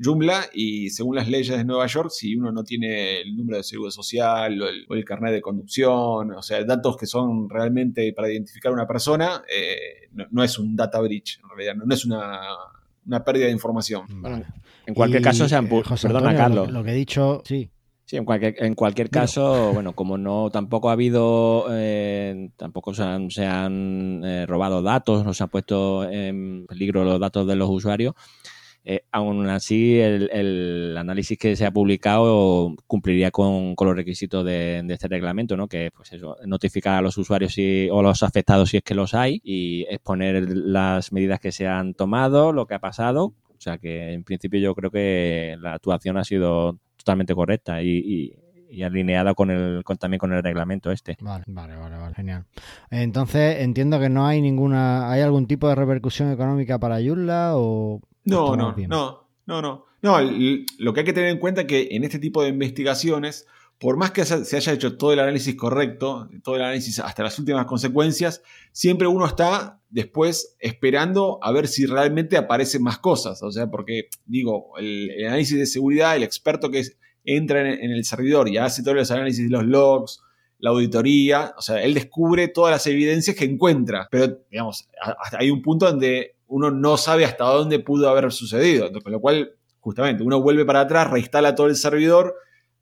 Joomla y según las leyes de Nueva York, si uno no tiene el número de seguro social o el, carnet de conducción, o sea, datos que son realmente para identificar a una persona, eh, no, es un data breach, en realidad, no, es una, pérdida de información. En cualquier caso, sean, eh, perdona, Carlos. Lo, que he dicho, sí. Sí, en cualquier, en cualquier caso, bueno, como no tampoco ha habido, eh, tampoco se han, se han robado datos, no se han puesto en peligro los datos de los usuarios, eh, aún así, el, análisis que se ha publicado cumpliría con, los requisitos de, este reglamento, ¿no? Que pues eso, notificar a los usuarios o los afectados si es que los hay y exponer las medidas que se han tomado, lo que ha pasado. O sea que en principio yo creo que la actuación ha sido totalmente correcta y, alineada con el también con el reglamento este. Vale, vale, vale, genial. Entonces entiendo que no hay ninguna, ¿hay algún tipo de repercusión económica para Yulla o no, no, no, no, no. No, lo que hay que tener en cuenta es que en este tipo de investigaciones, por más que se haya hecho todo el análisis correcto, todo el análisis hasta las últimas consecuencias, siempre uno está después esperando a ver si realmente aparecen más cosas. O sea, porque digo, el, análisis de seguridad, el experto que entra en, el servidor y hace todos los análisis de los logs, la auditoría, o sea, él descubre todas las evidencias que encuentra, pero digamos, hay un punto donde uno no sabe hasta dónde pudo haber sucedido. Con lo cual, justamente, uno vuelve para atrás, reinstala todo el servidor,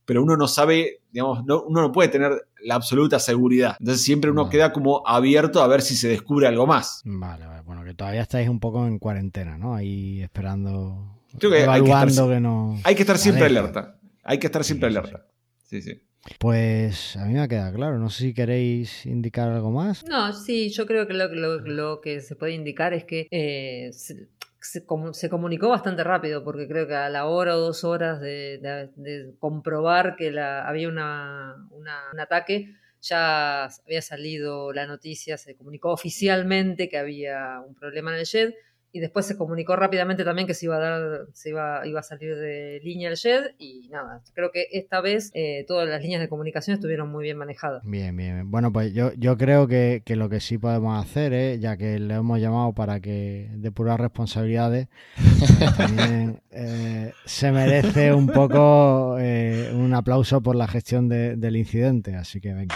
pero uno no sabe, digamos, no, uno no puede tener la absoluta seguridad. Entonces siempre uno queda como abierto a ver si se descubre algo más. Vale, vale, bueno, que todavía estáis un poco en cuarentena, ¿no? Ahí esperando, Creo que hay que estar, no... Hay que estar siempre alerta. Hay que estar siempre alerta. Sí, sí. Pues a mí me ha quedado claro. No sé si queréis indicar algo más. No, sí, yo creo que lo, lo- lo que se puede indicar es que eh, se, comu- se comunicó bastante rápido, porque creo que a la hora o dos horas de, comprobar que había una, una- un ataque, ya había salido la noticia, se comunicó oficialmente que había un problema en el JED. Y después se comunicó rápidamente también que se iba a dar, se iba, iba a salir de línea el JED. Y nada, creo que esta vez eh, todas las líneas de comunicación estuvieron muy bien manejadas. Bien, bien. bien. Bueno, pues yo, yo creo que, que lo que sí podemos hacer, ¿eh? ya que le hemos llamado para que depurar responsabilidades, también eh, se merece un poco eh, un aplauso por la gestión de- del incidente. Así que venga.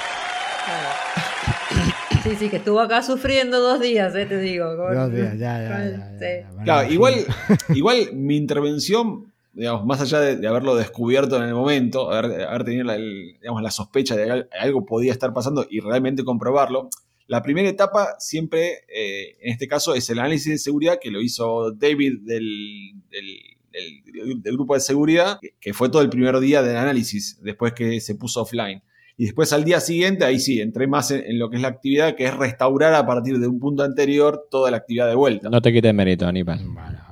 Claro. Sí, sí, que estuvo acá sufriendo dos días, eh, te digo. con- Dos días, ya, ya, con- ya, ya, sí. ya. Bueno, Claro, igual, igual mi intervención, digamos, más allá de, de haberlo descubierto en el momento, haber, haber tenido la, el- digamos, la sospecha de que al- algo podía estar pasando y realmente comprobarlo, la primera etapa siempre, eh, en este caso, es el análisis de seguridad que lo hizo David del, del- del- del grupo de seguridad, que fue todo el primer día del análisis, después que se puso offline. Y después al día siguiente, ahí sí, entré más en, en lo que es la actividad, que es restaurar a partir de un punto anterior toda la actividad de vuelta. No te quites mérito, Aníbal. Vale.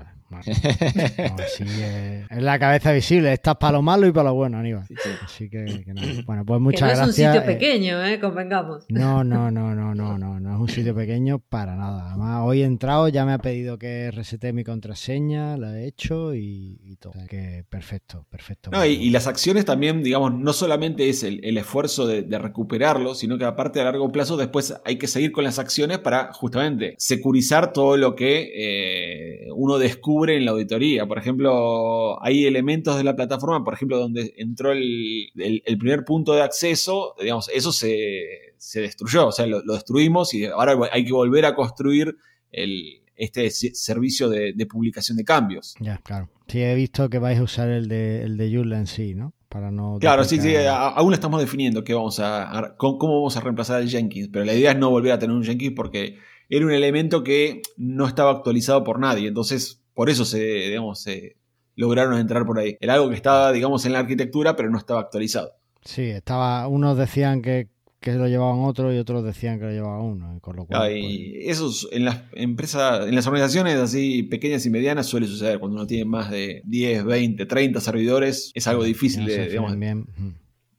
No, sí, eh, es la cabeza visible. Estás para lo malo y para lo bueno, Aníbal. Así que, que nada. Bueno, pues Que muchas no es un gracias. sitio eh, pequeño, eh, convengamos. No, no, no, no, no, no, no es un sitio pequeño para nada. Además, hoy he entrado, ya me ha pedido que resete mi contraseña, la he hecho y, y todo. O sea que perfecto, perfecto. No, y, y las acciones también, digamos, no solamente es el, el esfuerzo de, de recuperarlo, sino que aparte a largo plazo después hay que seguir con las acciones para justamente securizar todo lo que eh, uno descubre en la auditoría. Por ejemplo, hay elementos de la plataforma, por ejemplo, donde entró el, el- el primer punto de acceso, digamos, eso se, se destruyó, o sea, lo, lo destruimos y ahora hay que volver a construir el, este servicio de, de publicación de cambios. Ya, claro. Sí, he visto que vais a usar el de, el de Joomla en sí, ¿no? Para no. Claro, sí, sí, aún estamos definiendo qué vamos a, cómo vamos a reemplazar el Jenkins, pero la idea es no volver a tener un Jenkins porque era un elemento que no estaba actualizado por nadie, entonces por eso se, digamos, se lograron entrar por ahí. Era algo que estaba, digamos, en la arquitectura, pero no estaba actualizado. Sí, estaba. Unos decían que, que lo llevaban otro y otros decían que lo llevaba uno. y Con lo cual. Ah, pues, y eso es- en las empresas, en las organizaciones así pequeñas y medianas suele suceder cuando uno tiene más de 10, 20, 30 servidores, es algo difícil no se de, digamos, bien.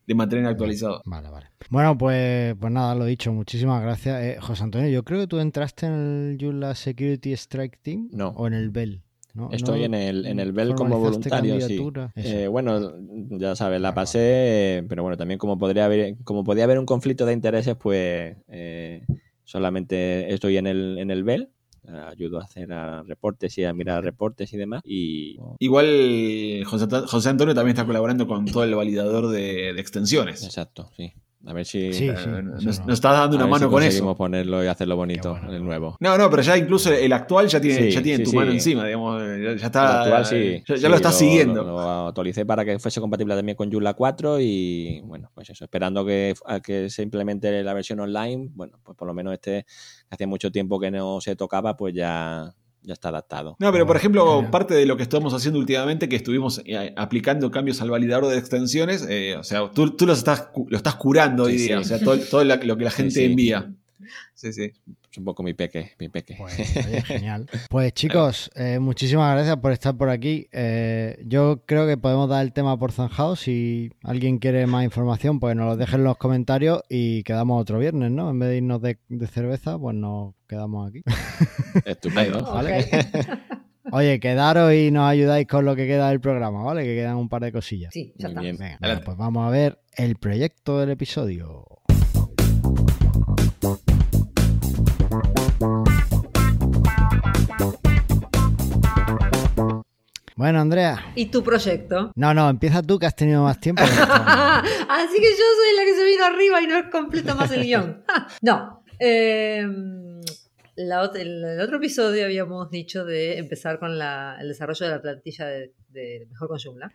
De mantener actualizado. Vale, vale. Bueno, pues, pues nada, lo dicho, muchísimas gracias. Eh, José Antonio, yo creo que tú entraste en el Joomla Security Strike Team No. o en el Bell. ¿No? Estoy ¿No en el, en el Bell como voluntario, sí. Eh, bueno, ya sabes, la Vale, pasé, pero bueno, también como podría haber, como podía haber un conflicto de intereses, pues eh, solamente estoy en el, en el Bell, eh, ayudo a hacer a reportes y a mirar reportes y demás. Y Igual José, José Antonio también está colaborando con todo el validador de, de extensiones. exacto, sí. A ver si, Sí, Eh, sí, nos, no. nos está dando a una ver mano si con conseguimos eso. ponerlo y hacerlo bonito bueno. en el nuevo. No, no, pero ya incluso el actual ya tiene, Sí, ya tiene sí, tu sí. mano encima, digamos, ya, está. El actual sí. Ya, ya sí, lo estás siguiendo. Lo, lo actualicé para que fuese compatible también con Joomla 4 y bueno, pues eso, esperando que, a que se implemente la versión online, bueno, pues por lo menos este, que hacía mucho tiempo que no se tocaba, pues ya, ya está adaptado. No, pero por ejemplo, Bueno. parte de lo que estamos haciendo últimamente, que estuvimos eh, aplicando cambios al validador de extensiones, eh, o sea, tú, tú lo, estás, cu- lo estás curando hoy Sí, día, sí. o sea, todo, todo lo que la Sí, gente sí. envía. Sí, sí. Es un poco mi peque, mi peque. Pues, oye, genial. Pues chicos, eh, muchísimas gracias por estar por aquí. Eh, yo creo que podemos dar el tema por zanjado. Si alguien quiere más información, pues nos lo dejen en los comentarios y quedamos otro viernes, ¿no? En vez de irnos de, de cerveza, pues nos quedamos aquí. Estupendo. Vale. Oye, quedaros y nos ayudáis con lo que queda del programa, ¿vale? Que quedan un par de cosillas. Sí, ya está. bien. Venga, pues vamos a ver el proyecto del episodio. Bueno, Andrea. ¿Y tu proyecto? No, no, empieza tú que has tenido más tiempo. Así que yo soy la que se vino arriba y no completa más el guion. no. eh, la el, otro episodio habíamos dicho de empezar con la- el desarrollo de la plantilla de, de Mejor con Joomla.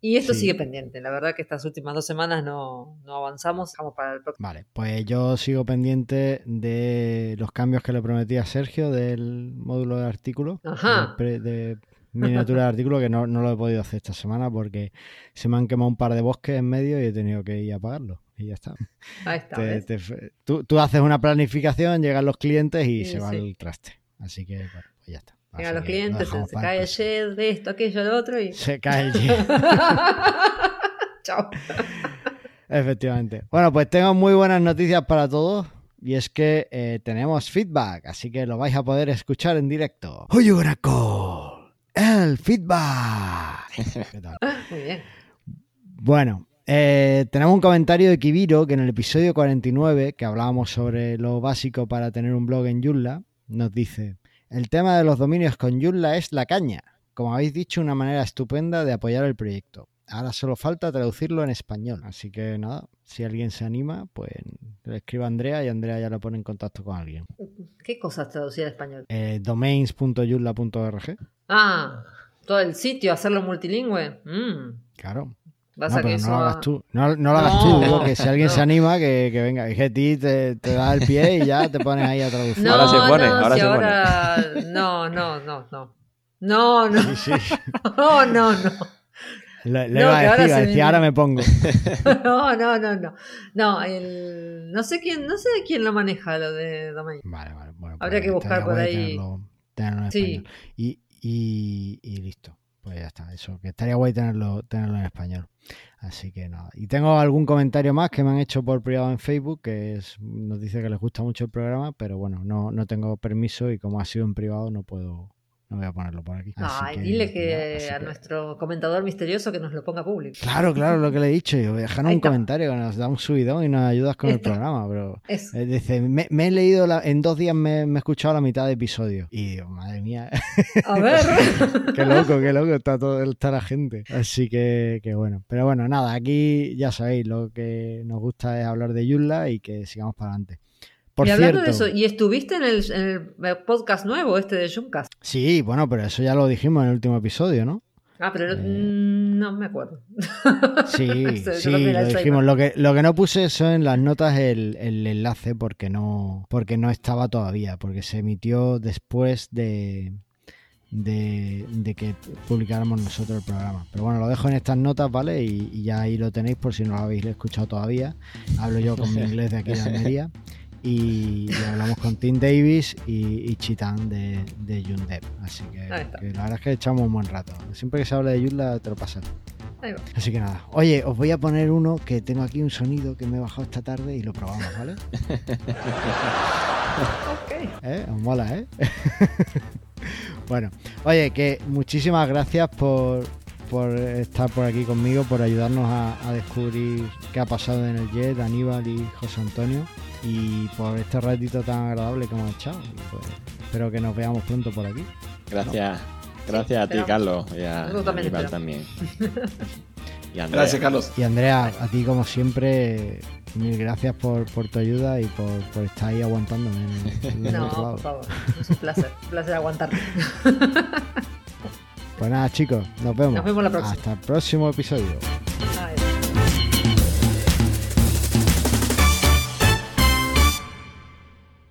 Y esto Sí. sigue pendiente. La verdad que estas últimas dos semanas no, no avanzamos. Dejamos para el próximo. Vale, pues yo sigo pendiente de los cambios que le prometí a Sergio del módulo de artículo. Ajá. De, de miniatura de artículo que no, no lo he podido hacer esta semana porque se me han quemado un par de bosques en medio y he tenido que ir a pagarlo. Y ya está. Ahí está. Te- tú, tú haces una planificación, llegan los clientes y Sí, se va sí. el traste. Así que, bueno, pues ya está. Llegan los clientes, se, cae el shed de esto, aquello, lo otro y. Se cae el. Chao. Efectivamente. Bueno, pues tengo muy buenas noticias para todos. Y es que eh, tenemos feedback, así que lo vais a poder escuchar en directo. Gonna call? El feedback. ¿Qué tal? Muy bien. Bueno, eh, tenemos un comentario de Kibiro que en el episodio 49, que hablábamos sobre lo básico para tener un blog en Joomla, nos dice: El tema de los dominios con Joomla es la caña. Como habéis dicho, una manera estupenda de apoyar el proyecto. Ahora solo falta traducirlo en español. Así que nada, si alguien se anima, pues le escriba a Andrea y Andrea ya lo pone en contacto con alguien. ¿Qué cosas traducir al español? Eh. Ah, todo el sitio, hacerlo multilingüe. Mm, Claro. vas No, a pero no lo hagas tú. No, no lo hagas No, tú. Digo que si alguien no. se anima, que, que venga. Es que a ti te, te da el pie y ya te pones ahí a traducir. No, Ahora se pone, no, ahora si se pone. ahora... No, no, no, no. No, no, Sí, sí. no, no, no. Le, le No, iba a ahora decir, iba a se decir, me- ahora me pongo. No, no, no, no. No, el... no sé quién, no sé quién lo maneja lo de domain. Vale, vale. Bueno, Habría pues que buscar por ahí. Tenerlo, tenerlo en Sí. español. Y, y, y listo. Pues ya está. Eso, que estaría guay tenerlo, tenerlo en español. Así que nada. Y tengo algún comentario más que me han hecho por privado en Facebook, que es, nos dice que les gusta mucho el programa, pero bueno, no, no tengo permiso y como ha sido en privado no puedo, no voy a ponerlo por aquí. Ay, dile nada, que a que- nuestro comentador misterioso que nos lo ponga público. Claro, claro, lo que le he dicho. Dejanos un comentario que nos da un subidón y nos ayudas con el programa, pero eh, dice, me, me he leído, la- en dos días me, me he escuchado la mitad de episodio. Y digo, madre mía, A ver. qué loco, qué loco está todo está la gente. Así que, que bueno. Pero bueno, nada, aquí ya sabéis, lo que nos gusta es hablar de Yulla y que sigamos para adelante. Por y hablando cierto, de eso, ¿y estuviste en el, en el podcast nuevo este de Zoomcast? sí, bueno, pero eso ya lo dijimos en el último episodio, ¿no? Ah, pero no- Eh. mm, no me acuerdo. Sí, sí, lo dijimos. Lo que, lo que no puse eso en las notas el, el enlace porque no, porque no estaba todavía, porque se emitió después de, de, de que publicáramos nosotros el programa. Pero bueno, lo dejo en estas notas, ¿vale? Y, y ya ahí lo tenéis por si no lo habéis escuchado todavía. Hablo yo con mi inglés de aquí de Almería. Y, y hablamos con Tim Davis y, y Chitán de, de Yundev. Así que, la verdad es que echamos un buen rato. Siempre que se habla de Yunla te lo pasas. Así que nada. Oye, os voy a poner uno que tengo aquí un sonido que me he bajado esta tarde y lo probamos, ¿vale? Ok. ¿Eh? Os mola, ¿eh? bueno, oye, que muchísimas gracias por, por estar por aquí conmigo, por ayudarnos a, a descubrir qué ha pasado en el Jet, Aníbal y José Antonio, y por este ratito tan agradable que hemos echado. Pues, espero que nos veamos pronto por aquí. Gracias. Gracias a ti, esperamos. Carlos. Y a Aníbal también. Y Andrea. Gracias, Carlos. Y Andrea, a ti como siempre, mil gracias por, por tu ayuda y por, por estar ahí aguantándome en el, en el No, otro lado. por favor. Es un placer. Un placer aguantarte. Pues nada, chicos, nos vemos. Nos vemos la próxima. Hasta el próximo episodio. Ay.